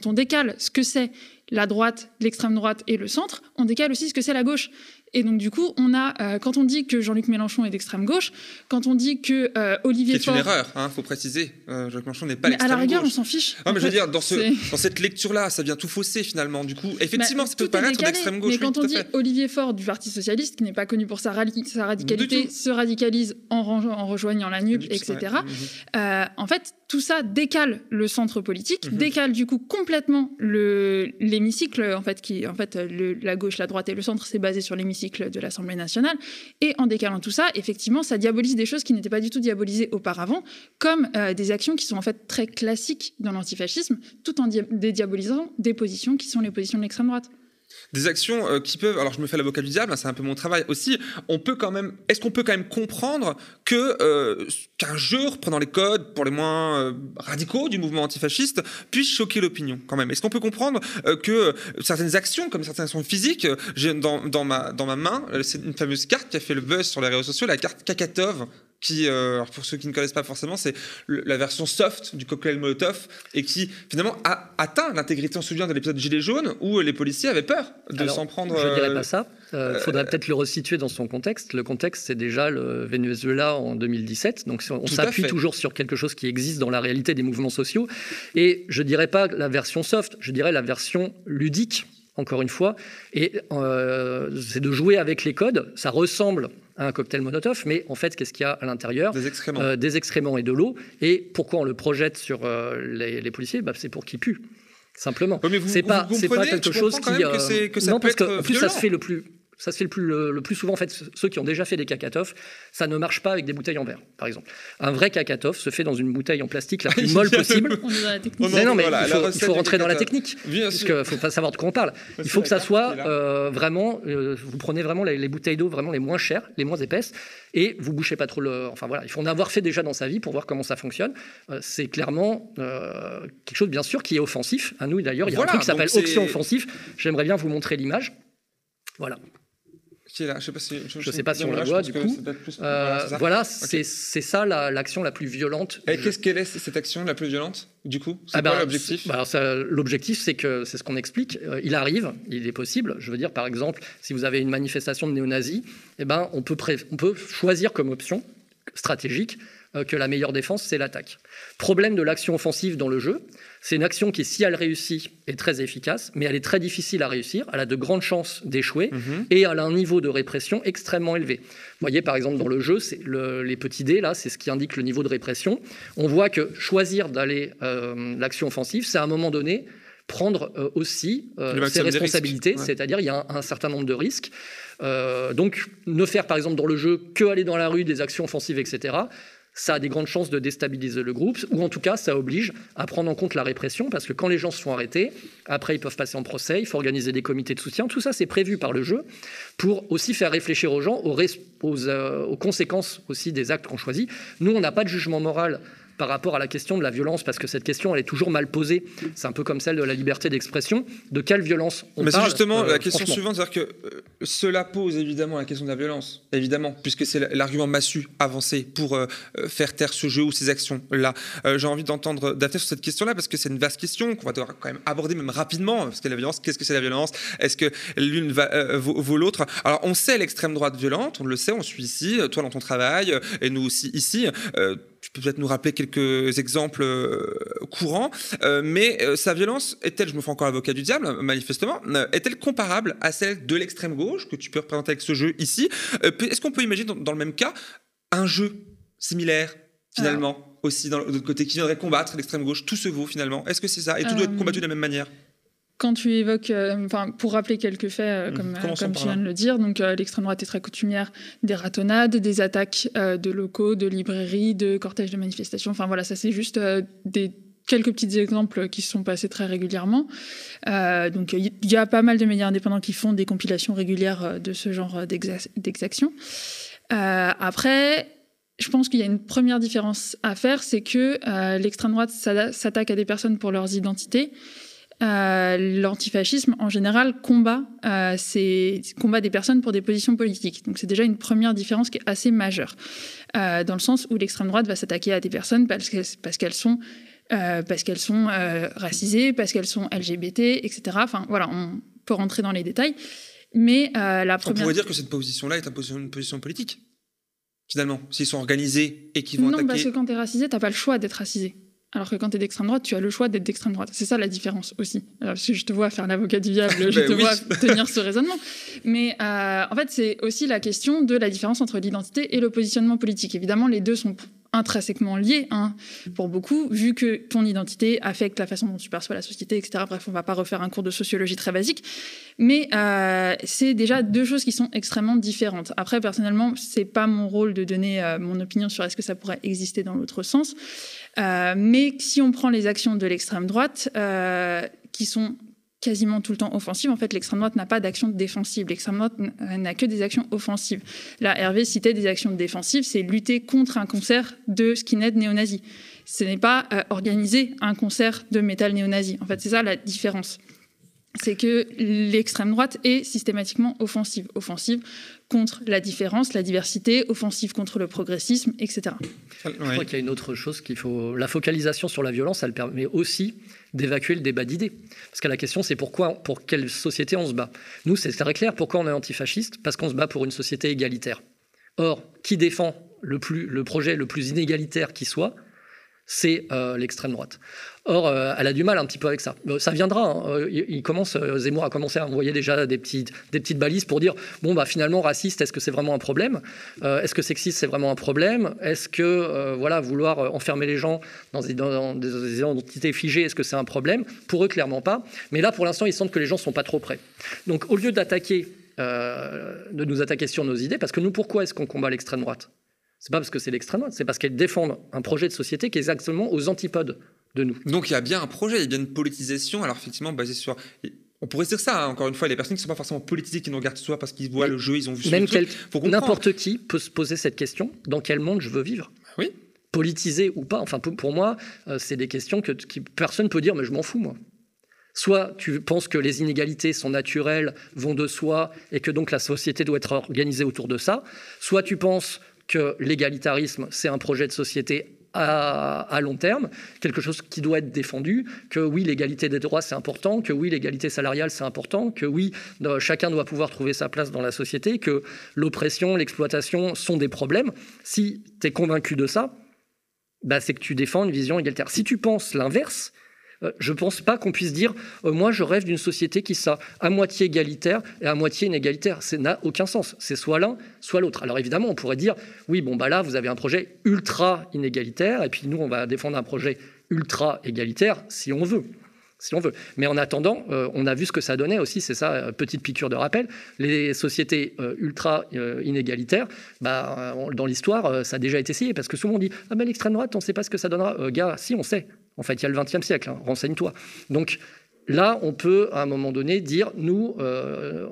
on décale ce que c'est la droite, l'extrême droite et le centre, on décale aussi ce que c'est la gauche. Et donc, du coup, on a, euh, quand on dit que Jean-Luc Mélenchon est d'extrême gauche, quand on dit que euh, Olivier C'est une erreur, il hein, faut préciser. Euh, Jean-Luc Mélenchon n'est pas l'extrême gauche. À la rigueur, on s'en fiche. Non, mais je veux dire, dans, ce, dans cette lecture-là, ça vient tout fausser finalement. Du coup, effectivement, ça peut paraître d'extrême gauche. Mais quand on dit Olivier Faure du Parti Socialiste, qui n'est pas connu pour sa, sa radicalité, se radicalise en, en rejoignant la NUP, etc., en fait, tout ça décale le centre politique, mhm. décale du coup complètement l'hémicycle, en fait, qui, en fait, la gauche, la droite et le centre, c'est basé sur l'hémicycle de l'Assemblée nationale. Et en décalant tout ça, effectivement, ça diabolise des choses qui n'étaient pas du tout diabolisées auparavant, comme euh, des actions qui sont en fait très classiques dans l'antifascisme, tout en dédiabolisant des positions qui sont les positions de l'extrême droite des actions euh, qui peuvent. Alors, je me fais l'avocat du diable, hein, c'est un peu mon travail aussi. On peut quand même. Est-ce qu'on peut quand même comprendre que euh, qu'un jeu reprenant les codes pour les moins euh, radicaux du mouvement antifasciste puisse choquer l'opinion quand même? Est-ce qu'on peut comprendre que certaines actions, comme certaines actions physiques, j'ai dans, ma dans ma main, c'est une fameuse carte qui a fait le buzz sur les réseaux sociaux, la carte Kakatov qui, euh, pour ceux qui ne connaissent pas forcément, c'est la version soft du cocktail Molotov et qui finalement a atteint l'intégrité. On se souvient de l'épisode Gilets jaunes où les policiers avaient peur de s'en prendre. Je ne dirais pas ça. Il euh, euh, faudrait peut-être le resituer dans son contexte. Le contexte, c'est déjà le Venezuela en 2017. Donc on s'appuie toujours sur quelque chose qui existe dans la réalité des mouvements sociaux. Et je ne dirais pas la version soft, je dirais la version ludique encore une fois, et c'est de jouer avec les codes. Ça ressemble un cocktail monotophe, mais en fait, qu'est-ce qu'il y a à l'intérieur? Des excréments. Euh, des excréments et de l'eau. Et pourquoi on le projette sur euh, les, policiers? Bah, C'est pour qu'ils puent. Simplement. c'est pas, pas quelque chose qui. Euh, que, ça non, parce que plus ça se fait le plus ça se fait le plus, le, plus souvent, en fait, ceux qui ont déjà fait des kakatoffs, ça ne marche pas avec des bouteilles en verre, par exemple. Un vrai kakatoff se fait dans une bouteille en plastique la plus molle possible. On est dans la technique. non, mais il faut, rentrer dans la technique. parce qu'il ne faut pas savoir de quoi on parle. Il faut que ça soit euh, vraiment, euh, vous prenez vraiment les, bouteilles d'eau vraiment les moins chères, les moins épaisses, et vous bouchez pas trop le. Enfin voilà, il faut en avoir fait déjà dans sa vie pour voir comment ça fonctionne. Euh, c'est clairement quelque chose, bien sûr, qui est offensif. À nous d'ailleurs, il y a un truc qui s'appelle option offensif. J'aimerais bien vous montrer l'image. Voilà. Je ne sais pas si, je, sais pas si on la voit du coup. Euh, voilà, c'est ça l'action la, plus violente. Et qu'est-ce qu'elle est cette action la plus violente du coup? C'est ah quoi ben, l'objectif? bah, L'objectif, c'est que c'est ce qu'on explique. Euh, il arrive, il est possible. Je veux dire, par exemple, si vous avez une manifestation de néo-nazis, eh ben, on peut, on peut choisir comme option stratégique euh, que la meilleure défense, c'est l'attaque. Problème de l'action offensive dans le jeu, c'est une action qui, si elle réussit, est très efficace, mais elle est très difficile à réussir, elle a de grandes chances d'échouer, Mhm. et elle a un niveau de répression extrêmement élevé. Vous voyez, par exemple, dans le jeu, c'est le- les petits dés, là, c'est ce qui indique le niveau de répression. On voit que choisir d'aller euh, l'action offensive, c'est à un moment donné prendre euh, aussi euh, ses responsabilités, ouais. c'est-à-dire il y a un, un certain nombre de risques. Euh, donc, ne faire par exemple dans le jeu que aller dans la rue, des actions offensives, etc., ça a des grandes chances de déstabiliser le groupe, ou en tout cas, ça oblige à prendre en compte la répression, parce que quand les gens se font arrêter, après ils peuvent passer en procès, il faut organiser des comités de soutien, tout ça c'est prévu par le jeu, pour aussi faire réfléchir aux gens aux, euh, aux conséquences aussi des actes qu'on choisit. Nous, on n'a pas de jugement moral par rapport à la question de la violence, parce que cette question, elle est toujours mal posée. C'est un peu comme celle de la liberté d'expression. De quelle violence on Mais c'est justement euh, la question suivante, c'est-à-dire que euh, cela pose évidemment la question de la violence, évidemment, puisque c'est l'argument massu avancé pour euh, faire taire ce jeu ou ces actions-là. Euh, J'ai envie d'entendre Daphné sur cette question-là, parce que c'est une vaste question qu'on va devoir quand même aborder même rapidement, parce que la violence, qu'est-ce que c'est la violence? Est-ce que l'une va, vaut, vaut l'autre? Alors on sait l'extrême droite violente, on le sait, on suit ici, toi dans ton travail, et nous aussi ici. Tu peux peut-être nous rappeler quelques exemples euh, courants, euh, mais euh, sa violence est-elle, je me fais encore avocat du diable, manifestement, est-elle comparable à celle de l'extrême gauche que tu peux représenter avec ce jeu ici? Est-ce qu'on peut imaginer dans, dans le même cas un jeu similaire finalement aussi dans- de l'autre côté qui viendrait combattre l'extrême gauche Tout se vaut finalement? Est-ce que c'est ça? Et tout doit être combattu de la même manière? Quand tu évoques, euh, enfin, pour rappeler quelques faits, euh, Mhm. comme, euh, comme tu viens de le dire, donc euh, l'extrême droite est très coutumière des ratonnades, des attaques de locaux, de librairies, de cortèges de manifestations. Enfin voilà, ça c'est juste des quelques petits exemples qui se sont passés très régulièrement. Donc il y a pas mal de médias indépendants qui font des compilations régulières de ce genre d'exa- d'exactions. Après, je pense qu'il y a une première différence à faire, c'est que l'extrême droite s'attaque à des personnes pour leurs identités. Euh, L'antifascisme, en général, combat, euh, combat des personnes pour des positions politiques. Donc c'est déjà une première différence qui est assez majeure, euh, dans le sens où l'extrême droite va s'attaquer à des personnes parce qu'elles parce qu'elles sont, parce qu'elles sont racisées, parce qu'elles sont LGBT, etc. Enfin voilà, on peut rentrer dans les détails. Mais la On première... pourrait dire que cette position-là est une position politique, finalement, s'ils sont organisés et qu'ils vont Non, attaquer. parce que quand tu es racisé, tu pas le choix d'être racisé. Alors que quand tu es d'extrême droite, tu as le choix d'être d'extrême droite. C'est ça la différence aussi. Alors, parce que je te vois faire l'avocat du diable, je Ben te oui. vois tenir ce raisonnement. Mais euh, en fait, c'est aussi la question de la différence entre l'identité et le positionnement politique. Évidemment, les deux sont intrinsèquement liés hein, pour beaucoup, vu que ton identité affecte la façon dont tu perçois la société, etc. Bref, on va pas refaire un cours de sociologie très basique. Mais euh, c'est déjà deux choses qui sont extrêmement différentes. Après, personnellement, c'est pas mon rôle de donner euh, mon opinion sur est-ce que ça pourrait exister dans l'autre sens. Euh, mais si on prend les actions de l'extrême droite, qui sont quasiment tout le temps offensives, en fait, l'extrême droite n'a pas d'action défensive. L'extrême droite euh, n'a que des actions offensives. Là, Hervé citait des actions défensives, c'est lutter contre un concert de skinhead néo-nazi. Ce n'est pas euh, organiser un concert de métal néo-nazi. En fait, c'est ça la différence. C'est que l'extrême droite est systématiquement offensive. Offensive contre la différence, la diversité, offensive contre le progressisme, etc. Je crois qu'il y a une autre chose qu'il faut. La focalisation sur la violence, elle permet aussi d'évacuer le débat d'idées. Parce que la question, c'est pourquoi, pour quelle société on se bat. Nous, c'est très clair. Pourquoi on est antifasciste? Parce qu'on se bat pour une société égalitaire. Or, qui défend le, plus, le projet le plus inégalitaire qui soit c'est euh, l'extrême droite. Or, euh, elle a du mal un petit peu avec ça. Euh, ça viendra. hein. Euh, il, commence, Zemmour a commencé à envoyer déjà des petites, balises pour dire bon, bah, finalement, raciste, est-ce que c'est vraiment un problème? Est-ce que sexiste, c'est vraiment un problème? Est-ce que voilà, vouloir enfermer les gens dans des, identités figées, est-ce que c'est un problème? Pour eux, clairement pas. Mais là, pour l'instant, il semble que les gens ne sont pas trop prêts. Donc, au lieu d'attaquer, de nous attaquer sur nos idées, parce que nous, pourquoi est-ce qu'on combat l'extrême droite? C'est pas parce que c'est l'extrême droite, c'est parce qu'elle défend un projet de société qui est exactement aux antipodes de nous. Donc il y a bien un projet, il y a bien une politisation, alors effectivement basé sur... On pourrait dire ça, hein, encore une fois, les personnes qui ne sont pas forcément politisées, qui nous regardent soit parce qu'ils voient le jeu, ils ont vu ce Même quel- n'importe qui peut se poser cette question dans quel monde je veux vivre? Oui. Politisé ou pas. Enfin, pour, moi, euh, c'est des questions que qui, personne peut dire, mais je m'en fous, moi. Soit tu penses que les inégalités sont naturelles, vont de soi, et que donc la société doit être organisée autour de ça. Soit tu penses que l'égalitarisme, c'est un projet de société à, long terme, quelque chose qui doit être défendu, que oui, l'égalité des droits, c'est important, que oui, l'égalité salariale, c'est important, que oui, euh, chacun doit pouvoir trouver sa place dans la société, que l'oppression, l'exploitation sont des problèmes. Si tu es convaincu de ça, bah, c'est que tu défends une vision égalitaire. Si tu penses l'inverse, je ne pense pas qu'on puisse dire euh, moi je rêve d'une société qui soit à moitié égalitaire et à moitié inégalitaire. Ça n'a aucun sens. C'est soit l'un, soit l'autre. Alors évidemment, on pourrait dire oui, bon bah là vous avez un projet ultra inégalitaire et puis nous on va défendre un projet ultra égalitaire si on veut. Si on veut. Mais en attendant, euh, on a vu ce que ça donnait aussi, c'est ça, petite piqûre de rappel. Les sociétés ultra inégalitaires, bah, dans l'histoire, ça a déjà été essayé parce que souvent on dit Ah ben l'extrême droite, on ne sait pas ce que ça donnera. gars, si, on sait. En fait, il y a le XXe siècle, hein, renseigne-toi. Donc là, on peut, à un moment donné, dire, nous, euh,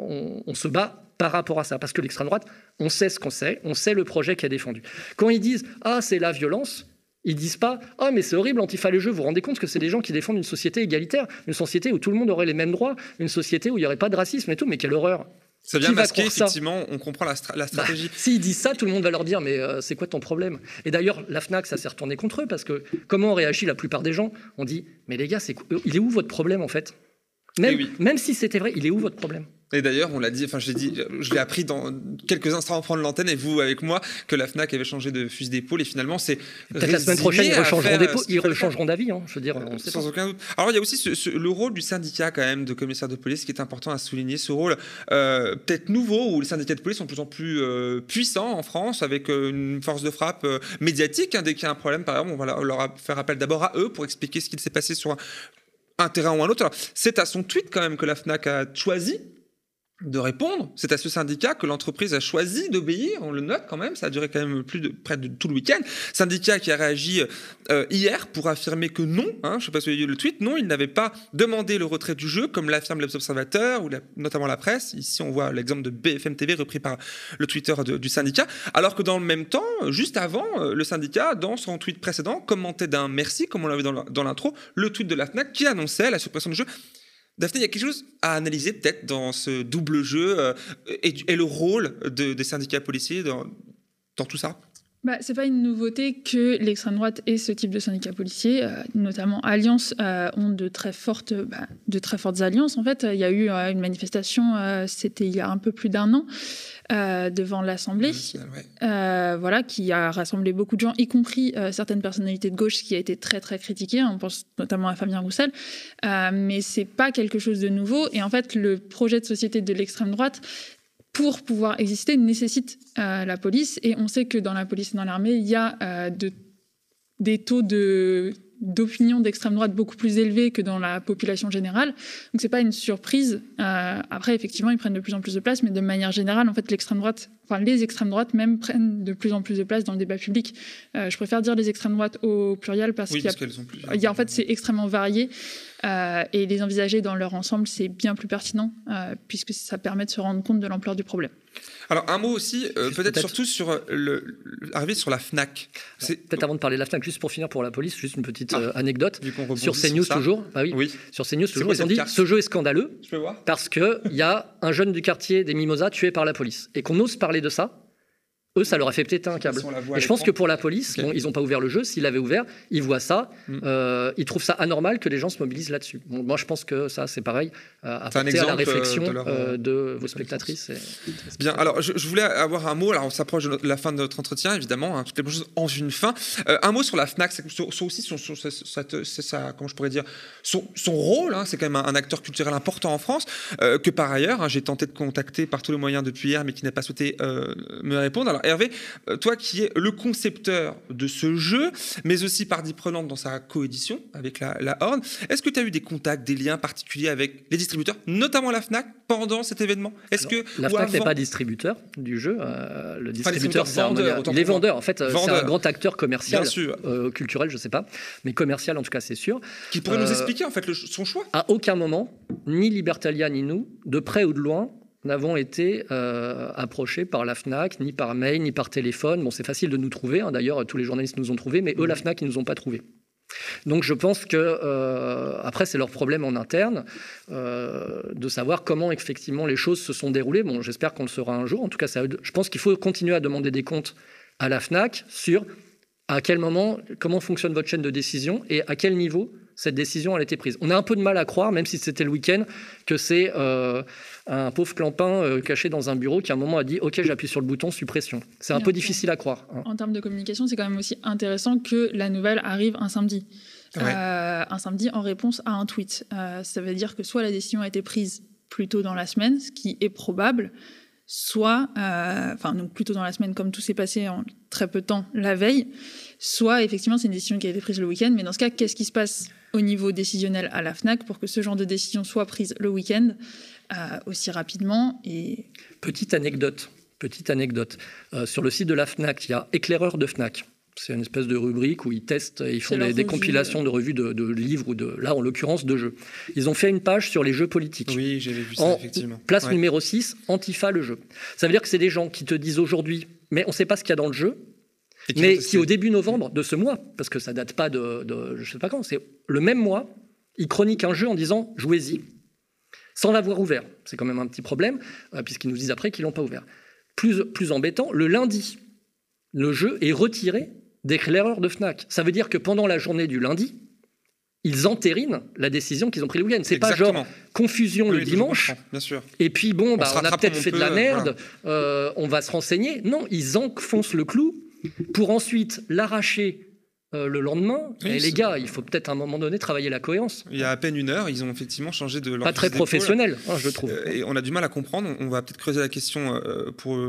on, se bat par rapport à ça. Parce que l'extrême droite, on sait ce qu'on sait, on sait le projet qui a défendu. Quand ils disent, ah, c'est la violence, ils disent pas Ah, mais c'est horrible, Antifa les jeux. Vous vous rendez compte que c'est des gens qui défendent une société égalitaire, une société où tout le monde aurait les mêmes droits, une société où il n'y aurait pas de racisme et tout. Mais quelle horreur ça vient masquer, effectivement, on comprend la, la bah, stratégie. S'ils disent ça, tout le monde va leur dire Mais euh, c'est quoi ton problème? Et d'ailleurs, la Fnac, ça s'est retourné contre eux, parce que comment on réagit la plupart des gens? On dit Mais les gars, c'est, il est où votre problème en fait? Même, eh même si c'était vrai, il est où votre problème? Et d'ailleurs, on l'a dit, enfin, je l'ai dit, je l'ai appris dans quelques instants avant de prendre l'antenne et vous avec moi que la Fnac avait changé de fusil d'épaule et finalement c'est peut-être la semaine prochaine ils rechangeront, ils rechangeront d'avis, hein, je veux dire, sans aucun doute. Alors il y a aussi le rôle du syndicat quand même de commissaire de police qui est important à souligner, ce rôle euh, peut-être nouveau où les syndicats de police sont de plus en plus euh, puissants en France avec euh, une force de frappe médiatique. Hein, dès qu'il y a un problème, par exemple, on va leur faire appel d'abord à eux pour expliquer ce qui s'est passé sur un terrain ou un autre. C'est à son tweet quand même que la FNAC a choisi de répondre. C'est à ce syndicat que l'entreprise a choisi d'obéir. On le note quand même. Ça a duré quand même plus de près de tout le week-end. Syndicat qui a réagi euh, hier pour affirmer que non. Hein, je ne sais pas si vous avez vu le tweet. Non, il n'avait pas demandé le retrait du jeu, comme l'affirment les observateurs ou notamment la presse. Ici, on voit l'exemple de BFM TV repris par le Twitter du syndicat. Alors que dans le même temps, juste avant, euh, le syndicat, dans son tweet précédent, commentait d'un merci, comme on l'avait dans l'intro, le tweet de la FNAC qui annonçait la suppression du jeu. Daphné, il y a quelque chose à analyser peut-être dans ce double jeu euh, et, le rôle des syndicats policiers dans, tout ça? Bah, c'est pas une nouveauté que l'extrême droite et ce type de syndicats policiers, euh, notamment Alliance, euh, ont de très fortes, bah, de très fortes alliances. En fait, il y a eu une manifestation, c'était il y a un peu plus d'un an, euh, devant l'Assemblée, euh, voilà, qui a rassemblé beaucoup de gens, y compris euh, certaines personnalités de gauche, ce qui a été très très critiqué. On pense notamment à Fabien Roussel, mais c'est pas quelque chose de nouveau. Et en fait, le projet de société de l'extrême droite, pour pouvoir exister, nécessite la police. Et on sait que dans la police et dans l'armée, il y a de, des taux d'opinion d'extrême droite beaucoup plus élevés que dans la population générale. Donc c'est pas une surprise. Euh, après, effectivement, ils prennent de plus en plus de place, mais de manière générale, en fait, l'extrême droite, enfin les extrêmes droites même prennent de plus en plus de place dans le débat public. Euh, je préfère dire les extrêmes droites au pluriel parce qu'il y, a, en fait c'est extrêmement varié euh, et les envisager dans leur ensemble c'est bien plus pertinent puisque ça permet de se rendre compte de l'ampleur du problème. Alors un mot aussi, euh, peut-être surtout sur euh, le, arriver sur la Fnac. Peut-être avant de parler de la Fnac, juste pour finir pour la police, juste une petite ah. euh, anecdote sur CNews toujours. Bah oui, Sur CNews toujours, ils ont dit ce jeu est scandaleux parce que il y a un jeune du quartier des Mimosas tué par la police et qu'on ose parler de ça eux, ça leur a fait péter un câble. Et je pense que pour la police, bon, ils n'ont pas ouvert le jeu. S'ils l'avaient ouvert, ils voient ça. Mm. Euh, ils trouvent ça anormal que les gens se mobilisent là-dessus. moi, je pense que ça, c'est pareil. Euh, à la réflexion de, euh, de vos spectatrices. Bien. Alors, je, voulais avoir un mot. Alors, on s'approche de la fin de notre entretien, évidemment. Hein, toutes les choses en une fin. un mot sur la Fnac, sur, aussi sur, ça, comment je pourrais dire, son, rôle. Hein, c'est quand même un, acteur culturel important en France. que par ailleurs, hein, j'ai tenté de contacter par tous les moyens depuis hier, mais qui n'a pas souhaité me répondre. Alors, Hervé, euh, toi qui es le concepteur de ce jeu, mais aussi partie prenante dans sa coédition avec la, la Horn, est-ce que tu as eu des contacts, des liens particuliers avec les distributeurs, notamment la FNAC, pendant cet événement? Est-ce que La FNAC n'est pas distributeur du jeu. Euh, le distributeur, c'est vendeur, les vendeurs. En fait, euh, c'est un grand acteur commercial, culturel, je ne sais pas, mais commercial en tout cas, c'est sûr. Qui pourrait nous expliquer en fait son choix? À aucun moment, ni Libertalia ni nous, de près ou de loin, n'avons été euh, approchés par la FNAC, ni par mail, ni par téléphone. Bon, c'est facile de nous trouver, hein. d'ailleurs, tous les journalistes nous ont trouvés, mais eux, la FNAC, ils ne nous ont pas trouvés. Donc je pense que, euh, après, c'est leur problème en interne euh, de savoir comment effectivement les choses se sont déroulées. Bon, j'espère qu'on le saura un jour. En tout cas, ça, je pense qu'il faut continuer à demander des comptes à la FNAC sur à quel moment, comment fonctionne votre chaîne de décision et à quel niveau cette décision a été prise. On a un peu de mal à croire, même si c'était le week-end, que c'est un pauvre clampin euh, caché dans un bureau qui à un moment a dit ok j'appuie sur le bouton suppression. C'est un peu difficile à croire. Hein. En termes de communication, c'est quand même aussi intéressant que la nouvelle arrive un samedi. Euh, un samedi en réponse à un tweet. Euh, ça veut dire que soit la décision a été prise plus tôt dans la semaine, ce qui est probable, soit, enfin donc plutôt dans la semaine comme tout s'est passé en très peu de temps la veille, soit effectivement c'est une décision qui a été prise le week-end. Mais dans ce cas, qu'est-ce qui se passe? Au niveau décisionnel à la FNAC pour que ce genre de décision soit prise le week-end euh, aussi rapidement. Et... Petite anecdote, petite anecdote. Euh, sur le site de la FNAC, il y a éclaireur de FNAC. C'est une espèce de rubrique où ils testent, ils font des, compilations de revues de, livres ou de, là en l'occurrence, de jeux. Ils ont fait une page sur les jeux politiques. Oui, j'avais vu ça, effectivement. Place numéro 6, Antifa le jeu. Ça veut dire que c'est des gens qui te disent aujourd'hui, mais on ne sait pas ce qu'il y a dans le jeu, mais qui au début novembre de ce mois, parce que ça date pas de, de je sais pas quand, c'est le même mois, ils chroniquent un jeu en disant jouez-y sans l'avoir ouvert. C'est quand même un petit problème, euh, puisqu'ils nous disent après qu'ils l'ont pas ouvert. Plus, plus embêtant, le lundi, le jeu est retiré d'éclaireur de FNAC. Ça veut dire que pendant la journée du lundi, ils entérinent la décision qu'ils ont prise le week-end. C'est pas genre confusion le dimanche. Bien sûr. Et puis bon, on, bah, on a peut-être fait de la merde, euh, on va se renseigner. Non, ils enfoncent le clou pour ensuite l'arracher euh, le lendemain. et les gars, il faut peut-être à un moment donné travailler la cohérence. Il y a à peine une heure, ils ont effectivement changé de leur Pas très professionnel, hein, je trouve. Euh, et on a du mal à comprendre. On va peut-être creuser la question euh, pour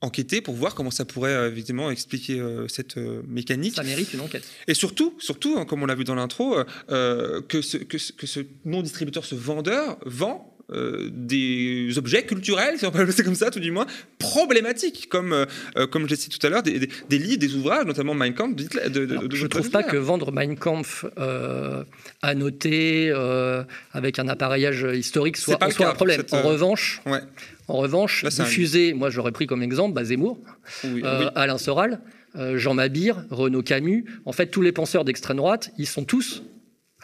enquêter, pour voir comment ça pourrait évidemment expliquer cette mécanique. Ça mérite une enquête. Et surtout, surtout hein, comme on l'a vu dans l'intro, que, ce, que, que ce non-distributeur, ce vendeur, vend euh, des objets culturels, si on peut appeler ça comme ça, tout du moins, problématiques, comme, euh, euh, comme j'ai dit tout à l'heure, des, livres, des ouvrages, notamment Mein Kampf. De, je ne trouve pas que vendre Mein Kampf noter avec un appareillage historique soit, soit un problème. En revanche, en revanche diffuser, moi j'aurais pris comme exemple bah, Zemmour, Alain Soral. Jean Mabir, Renaud Camus, en fait tous les penseurs d'extrême droite, ils sont tous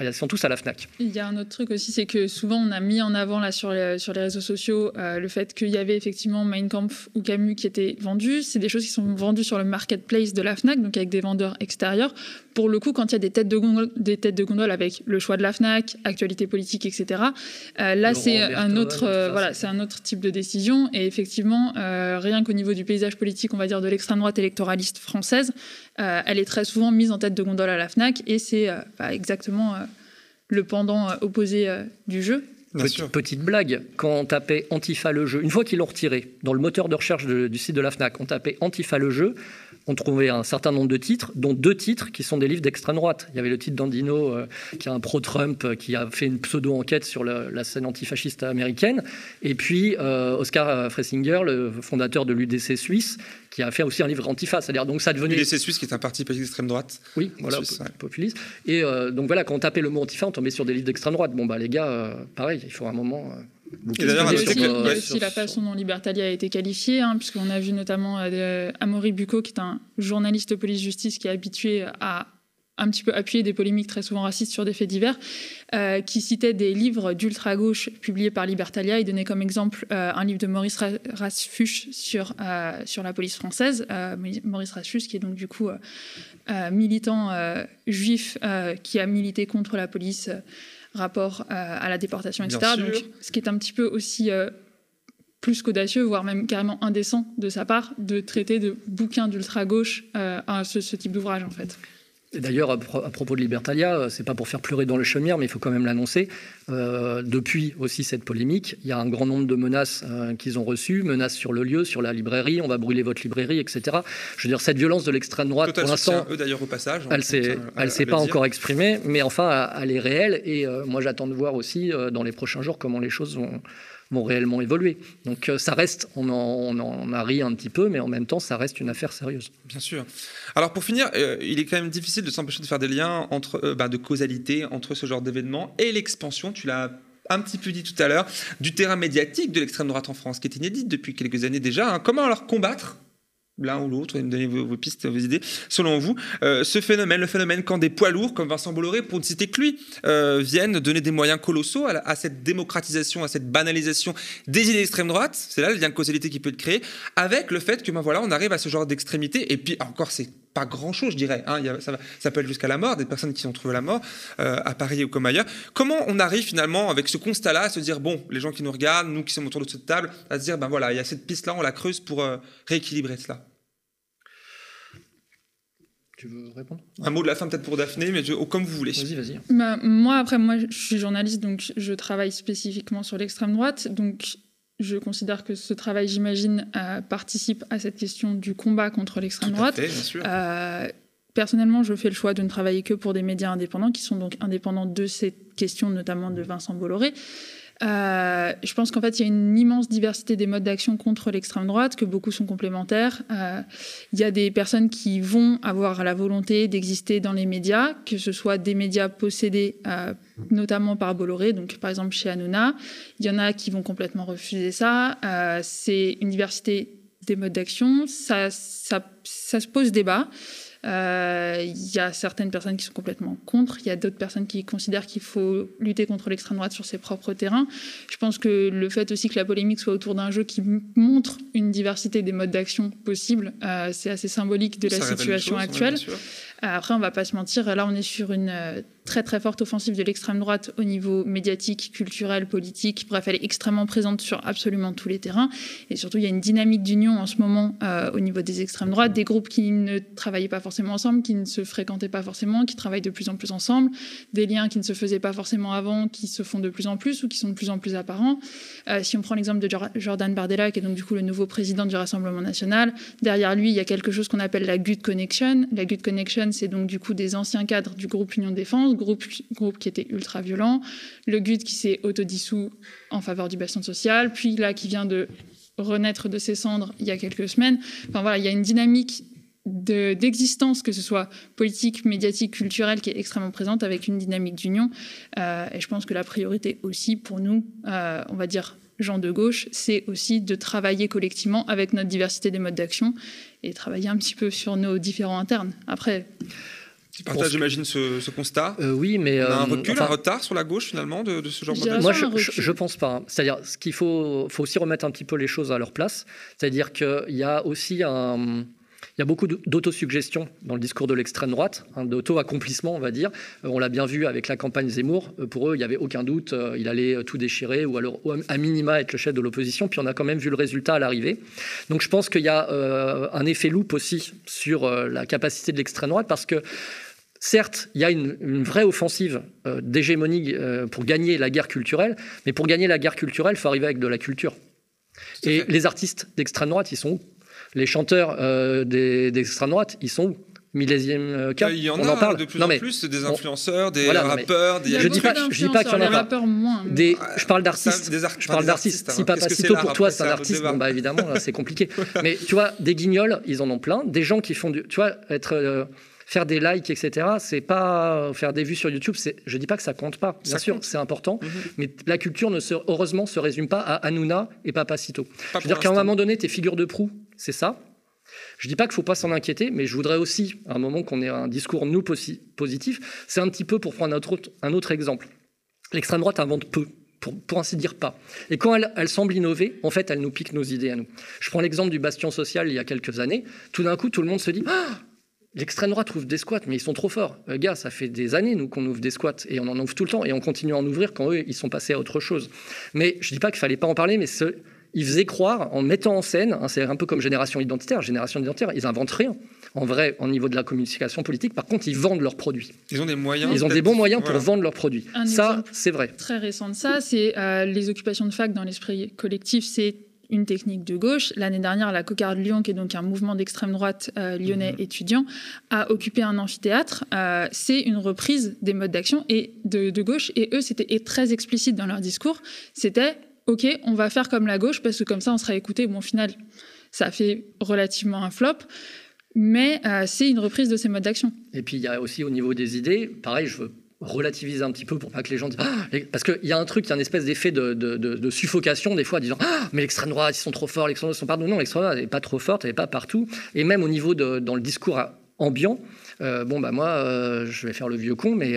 ils sont tous à la FNAC. Il y a un autre truc aussi, c'est que souvent on a mis en avant là sur les, sur les réseaux sociaux euh, le fait qu'il y avait effectivement Mein Kampf ou Camus qui étaient vendus. C'est des choses qui sont vendues sur le marketplace de la FNAC, donc avec des vendeurs extérieurs. Pour le coup, quand il y a des têtes de gondole, des têtes de gondole avec le choix de la FNAC, actualité politique, etc., euh, là c'est un, autre, euh, voilà, c'est un autre type de décision. Et effectivement, rien qu'au niveau du paysage politique, on va dire de l'extrême droite électoraliste française, elle est très souvent mise en tête de gondole à la FNAC et c'est bah, exactement le pendant euh, opposé euh, du jeu. Petite, blague, quand on tapait Antifa le jeu, une fois qu'ils l'ont retiré, dans le moteur de recherche du site de la FNAC, on tapait Antifa le jeu, on trouvait un certain nombre de titres, dont deux titres qui sont des livres d'extrême droite. Il y avait le titre d'Andino, euh, qui est un pro-Trump, euh, qui a fait une pseudo-enquête sur la scène antifasciste américaine. Et puis euh, Oscar Fressinger, le fondateur de l'UDC suisse, qui a fait aussi un livre antifa. C'est-à-dire donc ça devenait. L'UDC suisse, qui est un parti politique d'extrême droite. Oui, voilà, populiste. Et donc voilà, quand on tapait le mot antifa, on tombait sur des livres d'extrême droite. Bon bah les gars, pareil, il faut un moment. Il y a aussi, la façon dont Libertalia a été qualifiée, hein, puisqu'on a vu notamment euh, Amaury Bucco, qui est un journaliste police-justice qui est habitué à un petit peu appuyer des polémiques très souvent racistes sur des faits divers, euh, qui citait des livres d'ultra-gauche publiés par Libertalia. Il donnait comme exemple euh, un livre de Maurice Rasfuch sur, sur la police française. Maurice Rasfuch, qui est donc du coup militant juif, qui a milité contre la police rapport euh, à la déportation, etc. Donc, ce qui est un petit peu aussi euh, plus qu'audacieux, voire même carrément indécent de sa part, de traiter de bouquins d'ultra-gauche euh, ce, ce, type d'ouvrage, en fait. D'ailleurs, à, propos de Libertalia, euh, c'est pas pour faire pleurer dans le chaumière, mais il faut quand même l'annoncer. Euh, depuis aussi cette polémique, il y a un grand nombre de menaces euh, qu'ils ont reçues, menaces sur le lieu, sur la librairie, on va brûler votre librairie, etc. Je veux dire, cette violence de l'extrême droite, pour l'instant, eux d'ailleurs au passage, elle s'est, elle s'est pas encore exprimée, mais enfin, elle est réelle. Et moi, j'attends de voir aussi dans les prochains jours comment les choses vont vont réellement évoluer. Donc euh, ça reste, on en, on a ri un petit peu, mais en même temps, ça reste une affaire sérieuse. Bien sûr. Alors pour finir, euh, il est quand même difficile de s'empêcher de faire des liens entre, euh, bah, de causalité entre ce genre d'événements et l'expansion, tu l'as un petit peu dit tout à l'heure, du terrain médiatique de l'extrême droite en France, qui est inédite depuis quelques années déjà. Hein. Comment alors combattre l'un ou l'autre, me donner vos, pistes, vos idées, selon vous, euh, ce phénomène, le phénomène quand des poids lourds comme Vincent Bolloré, pour ne citer que lui, euh, viennent donner des moyens colossaux à, cette démocratisation, à cette banalisation des idées d'extrême droite, c'est là le lien de causalité qui peut être créé, avec le fait que ben voilà, on arrive à ce genre d'extrémité, et puis encore c'est pas grand-chose, je dirais. Hein. ça, ça, peut être jusqu'à la mort, des personnes qui ont trouvé la mort, à Paris ou comme ailleurs. Comment on arrive finalement, avec ce constat-là, à se dire, bon, les gens qui nous regardent, nous qui sommes autour de cette table, à se dire, ben voilà, il y a cette piste-là, on la creuse pour rééquilibrer cela? Tu veux répondre? Un mot de la fin peut-être pour Daphné, mais oh, comme vous voulez. Vas-y, vas-y. Bah, moi, après, moi, je suis journaliste, donc je travaille spécifiquement sur l'extrême droite. Donc, je considère que ce travail, j'imagine, euh, participe à cette question du combat contre l'extrême droite. Fait, bien sûr. Euh, personnellement, je fais le choix de ne travailler que pour des médias indépendants, qui sont donc indépendants de cette question, notamment de Vincent Bolloré. Euh, je pense qu'en fait, il y a une immense diversité des modes d'action contre l'extrême droite, que beaucoup sont complémentaires. Euh, il y a des personnes qui vont avoir la volonté d'exister dans les médias, que ce soit des médias possédés euh, notamment par Bolloré, donc par exemple chez Hanouna. Il y en a qui vont complètement refuser ça. C'est une diversité des modes d'action. Ça, ça, ça se pose débat. Euh, il y a certaines personnes qui sont complètement contre, il y a d'autres personnes qui considèrent qu'il faut lutter contre l'extrême droite sur ses propres terrains. Je pense que le fait aussi que la polémique soit autour d'un jeu qui montre une diversité des modes d'action possibles, euh, c'est assez symbolique de la situation actuelle. Après, on va pas se mentir, là, on est sur une euh, très très forte offensive de l'extrême droite au niveau médiatique, culturel, politique. Bref, elle est extrêmement présente sur absolument tous les terrains. Et surtout, il y a une dynamique d'union en ce moment euh, au niveau des extrêmes droites, des groupes qui ne travaillaient pas forcément ensemble, qui ne se fréquentaient pas forcément, qui travaillent de plus en plus ensemble, des liens qui ne se faisaient pas forcément avant, qui se font de plus en plus ou qui sont de plus en plus apparents. Euh, si on prend l'exemple de Jordan Bardella, qui est donc du coup le nouveau président du Rassemblement national, derrière lui, il y a quelque chose qu'on appelle la Good Connection. La Good Connection, c'est donc du coup des anciens cadres du groupe Union Défense, groupe, groupe qui était ultra violent, le GUD qui s'est autodissous en faveur du bastion social, puis là qui vient de renaître de ses cendres il y a quelques semaines. Enfin voilà, il y a une dynamique d'existence, que ce soit politique, médiatique, culturelle, qui est extrêmement présente avec une dynamique d'union. Euh, et je pense que la priorité aussi pour nous, euh, on va dire gens de gauche, c'est aussi de travailler collectivement avec notre diversité des modes d'action et travailler un petit peu sur nos différents internes. Après. Tu partages, j'imagine, ce, constat? Euh, Oui, mais. On a un recul, un retard sur la gauche, finalement, de, ce genre de Moi, je, je, pense pas. C'est-à-dire, ce qu'il faut, faut aussi remettre un petit peu les choses à leur place. C'est-à-dire qu'il y a aussi un il y a beaucoup d'autosuggestion dans le discours de l'extrême droite, hein, d'auto-accomplissement, on va dire. Euh, on l'a bien vu avec la campagne Zemmour. Euh, pour eux, il n'y avait aucun doute, euh, il allait tout déchirer ou alors à minima être le chef de l'opposition. Puis on a quand même vu le résultat à l'arrivée. Donc je pense qu'il y a un effet loupe aussi sur la capacité de l'extrême droite parce que Certes, il y a une, vraie offensive d'hégémonie pour gagner la guerre culturelle, mais pour gagner la guerre culturelle, il faut arriver avec de la culture. Et les artistes d'extrême droite, ils sont les chanteurs euh, d'extrême droite, ils sont millésime euh, cas. Il y en on a en parle. de plus en plus, des influenceurs, des rappeurs, des. Je dis pas, je dis pas qu'il y en a pas. Moins, des, je parle d'artistes. Je parle d'artistes. Si Papacito pour toi c'est un artiste, bon bah évidemment c'est compliqué. Mais tu vois, des guignols, ils en ont plein. Des gens qui font du, tu vois, être euh, faire des likes, etc. C'est pas faire des vues sur YouTube. Je dis pas que ça compte pas. Bien sûr, c'est important. Mhm. Mais la culture ne se, heureusement se résume pas à Hanouna et Papacito. Pas je veux dire qu'à un moment donné, tes figures de proue, c'est ça. Je dis pas qu'il faut pas s'en inquiéter, mais je voudrais aussi, à un moment qu'on ait un discours nous positif, c'est un petit peu pour prendre un autre, exemple. L'extrême droite invente peu. Pour, ainsi dire pas. Et quand elle, semble innover, en fait, elle nous pique nos idées à nous. Je prends l'exemple du bastion social il y a quelques années. Tout d'un coup, tout le monde se dit ah, L'extrême droite ouvre des squats, mais ils sont trop forts. Euh, gars, ça fait des années, nous, qu'on ouvre des squats, et on en ouvre tout le temps, et on continue à en ouvrir quand eux, ils sont passés à autre chose. Mais je dis pas qu'il fallait pas en parler, mais ce, ils faisaient croire, en mettant en scène, hein, c'est un peu comme Génération Identitaire, Génération Identitaire, ils inventent rien, en vrai, au niveau de la communication politique. Par contre, ils vendent leurs produits. Ils ont des moyens. Ils ont des bons moyens pour vendre leurs produits. ça, c'est vrai. Très récent de ça, c'est euh, les occupations de fac dans l'esprit collectif, c'est une technique de gauche. L'année dernière, la Cocarde Lyon, qui est donc un mouvement d'extrême droite euh, lyonnais mhm. étudiant, a occupé un amphithéâtre. Euh, c'est une reprise des modes d'action et de, gauche. Et eux, c'était très explicite dans leur discours. C'était OK, on va faire comme la gauche parce que comme ça, on sera écouté. Bon, au final, ça fait relativement un flop. Mais euh, c'est une reprise de ces modes d'action. Et puis il y a aussi au niveau des idées, pareil, je veux relativiser un petit peu pour pas que les gens disent ah, parce qu'il y a un truc, il y a une espèce d'effet de, suffocation des fois, disant ah, mais l'extrême droite ils sont trop forts, l'extrême droite ils sont partout. Non, l'extrême droite n'est pas trop forte, elle n'est pas partout. Et même au niveau dans le discours ambiant, euh, bon bah moi euh, je vais faire le vieux con, mais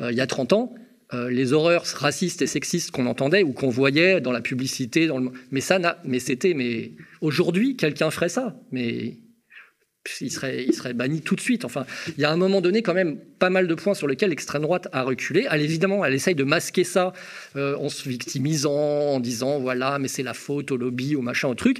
il y a 30 ans. Les horreurs racistes et sexistes qu'on entendait ou qu'on voyait dans la publicité, dans le... mais ça, mais c'était, mais aujourd'hui, quelqu'un ferait ça, mais il serait, il serait banni tout de suite. Enfin, il y a un moment donné quand même pas mal de points sur lesquels l'extrême droite a reculé. Elle, évidemment, elle essaye de masquer ça euh, en se victimisant, en disant voilà, mais c'est la faute au lobby, au machin, au truc.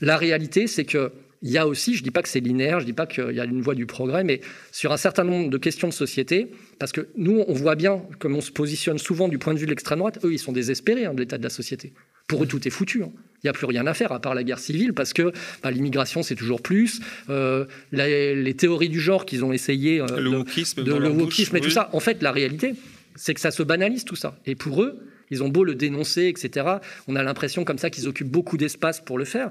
La réalité, c'est que il y a aussi, je ne dis pas que c'est linéaire, je ne dis pas qu'il y a une voie du progrès, mais sur un certain nombre de questions de société, parce que nous, on voit bien, comme on se positionne souvent du point de vue de l'extrême droite, eux, ils sont désespérés hein, de l'état de la société. Pour eux, tout est foutu. Hein. Il n'y a plus rien à faire à part la guerre civile parce que bah, l'immigration, c'est toujours plus. Euh, les, théories du genre qu'ils ont essayé, euh, le wokisme, de, le wokisme et tout ça. En fait, la réalité, c'est que ça se banalise tout ça. Et pour eux, ils ont beau le dénoncer, etc. On a l'impression comme ça qu'ils occupent beaucoup d'espace pour le faire.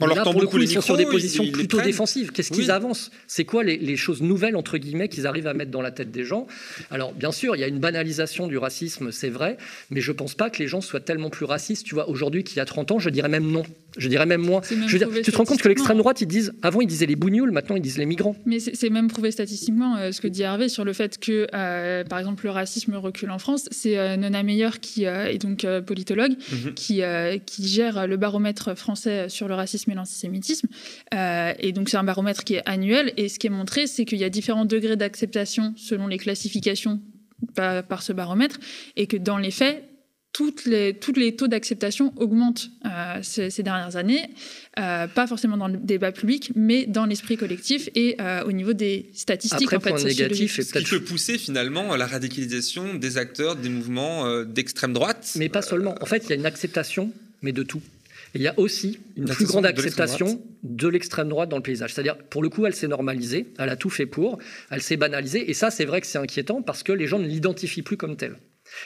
On leur tend beaucoup les ils sont sur des positions plutôt défensives. Qu'est-ce qu'ils avancent? C'est quoi les, choses nouvelles, entre guillemets, qu'ils arrivent à mettre dans la tête des gens? Alors, bien sûr, il y a une banalisation du racisme, c'est vrai, mais je ne pense pas que les gens soient tellement plus racistes. Tu vois, aujourd'hui qu'il y a 30 ans, je dirais même non. Je dirais même moins. je tu te rends compte que l'extrême droite, ils disent, avant ils disaient les bougnoules, maintenant ils disent les migrants. Mais c'est même prouvé statistiquement euh, ce que dit Hervé sur le fait que, euh, par exemple, le racisme recule en France. C'est euh, Nona Meyer, qui est donc politologue, mhm. qui, qui gère le baromètre français sur le racisme et l'antisémitisme. Euh, et donc c'est un baromètre qui est annuel. Et ce qui est montré, c'est qu'il y a différents degrés d'acceptation selon les classifications par, ce baromètre, et que dans les faits, toutes les, toutes les taux d'acceptation augmentent euh, ces, dernières années, euh, pas forcément dans le débat public, mais dans l'esprit collectif et au niveau des statistiques. Après, en fait, négatif, ce qui peut pousser finalement à la radicalisation des acteurs des mouvements d'extrême droite. Mais pas seulement. En fait, il y a une acceptation, mais de tout il y a aussi une plus grande acceptation de l'extrême droite dans le paysage. C'est-à-dire, pour le coup, elle s'est normalisée, elle a tout fait pour, elle s'est banalisée, et ça, c'est vrai que c'est inquiétant parce que les gens ne l'identifient plus comme telle.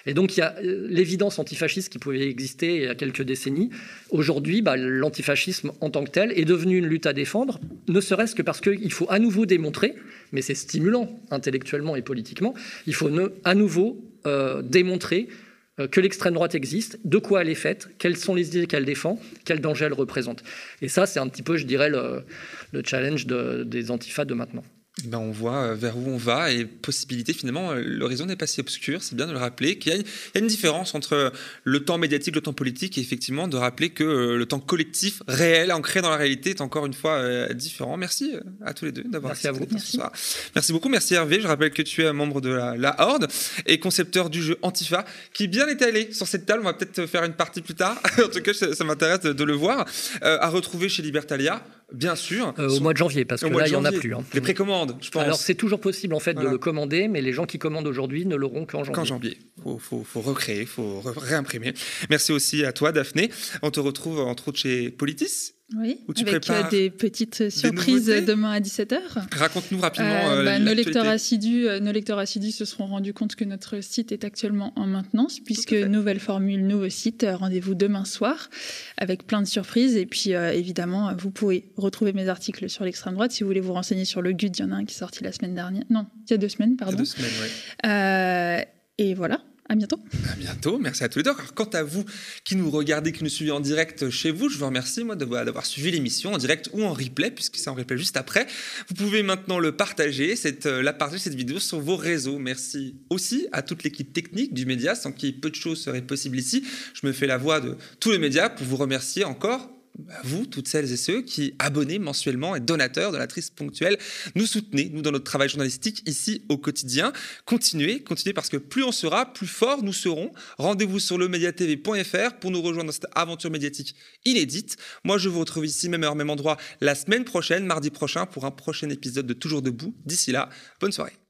Et donc il y a euh, l'évidence antifasciste qui pouvait exister il y a quelques décennies. Aujourd'hui, bah, l'antifascisme en tant que tel est devenu une lutte à défendre, ne serait-ce que parce qu'il faut à nouveau démontrer, mais c'est stimulant intellectuellement et politiquement, il faut à nouveau euh, démontrer que l'extrême droite existe, de quoi elle est faite, quelles sont les idées qu'elle défend, quel danger elle représente. Et ça, c'est un petit peu, je dirais, le, challenge des antifas de maintenant. Ben on voit euh, vers où on va et possibilité finalement euh, l'horizon n'est pas si obscur c'est bien de le rappeler qu'il y, a une différence entre le temps médiatique le temps politique et effectivement de rappeler que le temps collectif réel ancré dans la réalité est encore une fois différent. Merci à tous les deux d'avoir merci à vous. ce soir. Merci beaucoup. Merci Hervé. Je rappelle que tu es un membre de la, la Horde et concepteur du jeu Antifa qui bien est allé sur cette table. On va peut-être faire une partie plus tard. En tout cas ça, m'intéresse de, le voir. À retrouver chez Libertalia Bien sûr. Euh, au mois de janvier, parce que là, il n'y en a plus. Hein. Les précommandes, je pense. Alors, c'est toujours possible, en fait, de le commander, mais les gens qui commandent aujourd'hui ne l'auront qu'en janvier. Qu'en janvier. Il faut, faut, recréer, il faut réimprimer. Merci aussi à toi, Daphné. On te retrouve, entre autres, chez Politis. Oui, avec euh, des petites surprises demain à 17h. Raconte-nous rapidement. Euh, bah, nos, lecteurs assidus, nos lecteurs assidus se seront rendus compte que notre site est actuellement en maintenance, puisque nouvelle formule, nouveau site, rendez-vous demain soir, avec plein de surprises. Et puis, évidemment, vous pouvez retrouver mes articles sur l'extrême droite. Si vous voulez vous renseigner sur le GUD, il y en a un qui est sorti la semaine dernière. Non, il y a deux semaines, pardon. Il y a deux semaines, oui. et voilà. À bientôt. À bientôt. Merci à tous les deux. quant à vous qui nous regardez, qui nous suivez en direct chez vous, je vous remercie moi d'avoir suivi l'émission en direct ou en replay, puisque c'est en replay juste après. Vous pouvez maintenant le partager, cette, euh, la partager cette vidéo sur vos réseaux. Merci aussi à toute l'équipe technique du média, sans qui peu de choses seraient possibles ici. Je me fais la voix de tous les médias pour vous remercier encore vous, toutes celles et ceux qui abonnez mensuellement et donateurs de la triste ponctuelle, nous soutenez, nous, dans notre travail journalistique ici au quotidien. Continuez, continuez parce que plus on sera, plus fort nous serons. Rendez-vous sur le mediatv.fr pour nous rejoindre dans cette aventure médiatique inédite. Moi, je vous retrouve ici, même heure, même endroit, la semaine prochaine, mardi prochain, pour un prochain épisode de Toujours Debout. D'ici là, bonne soirée.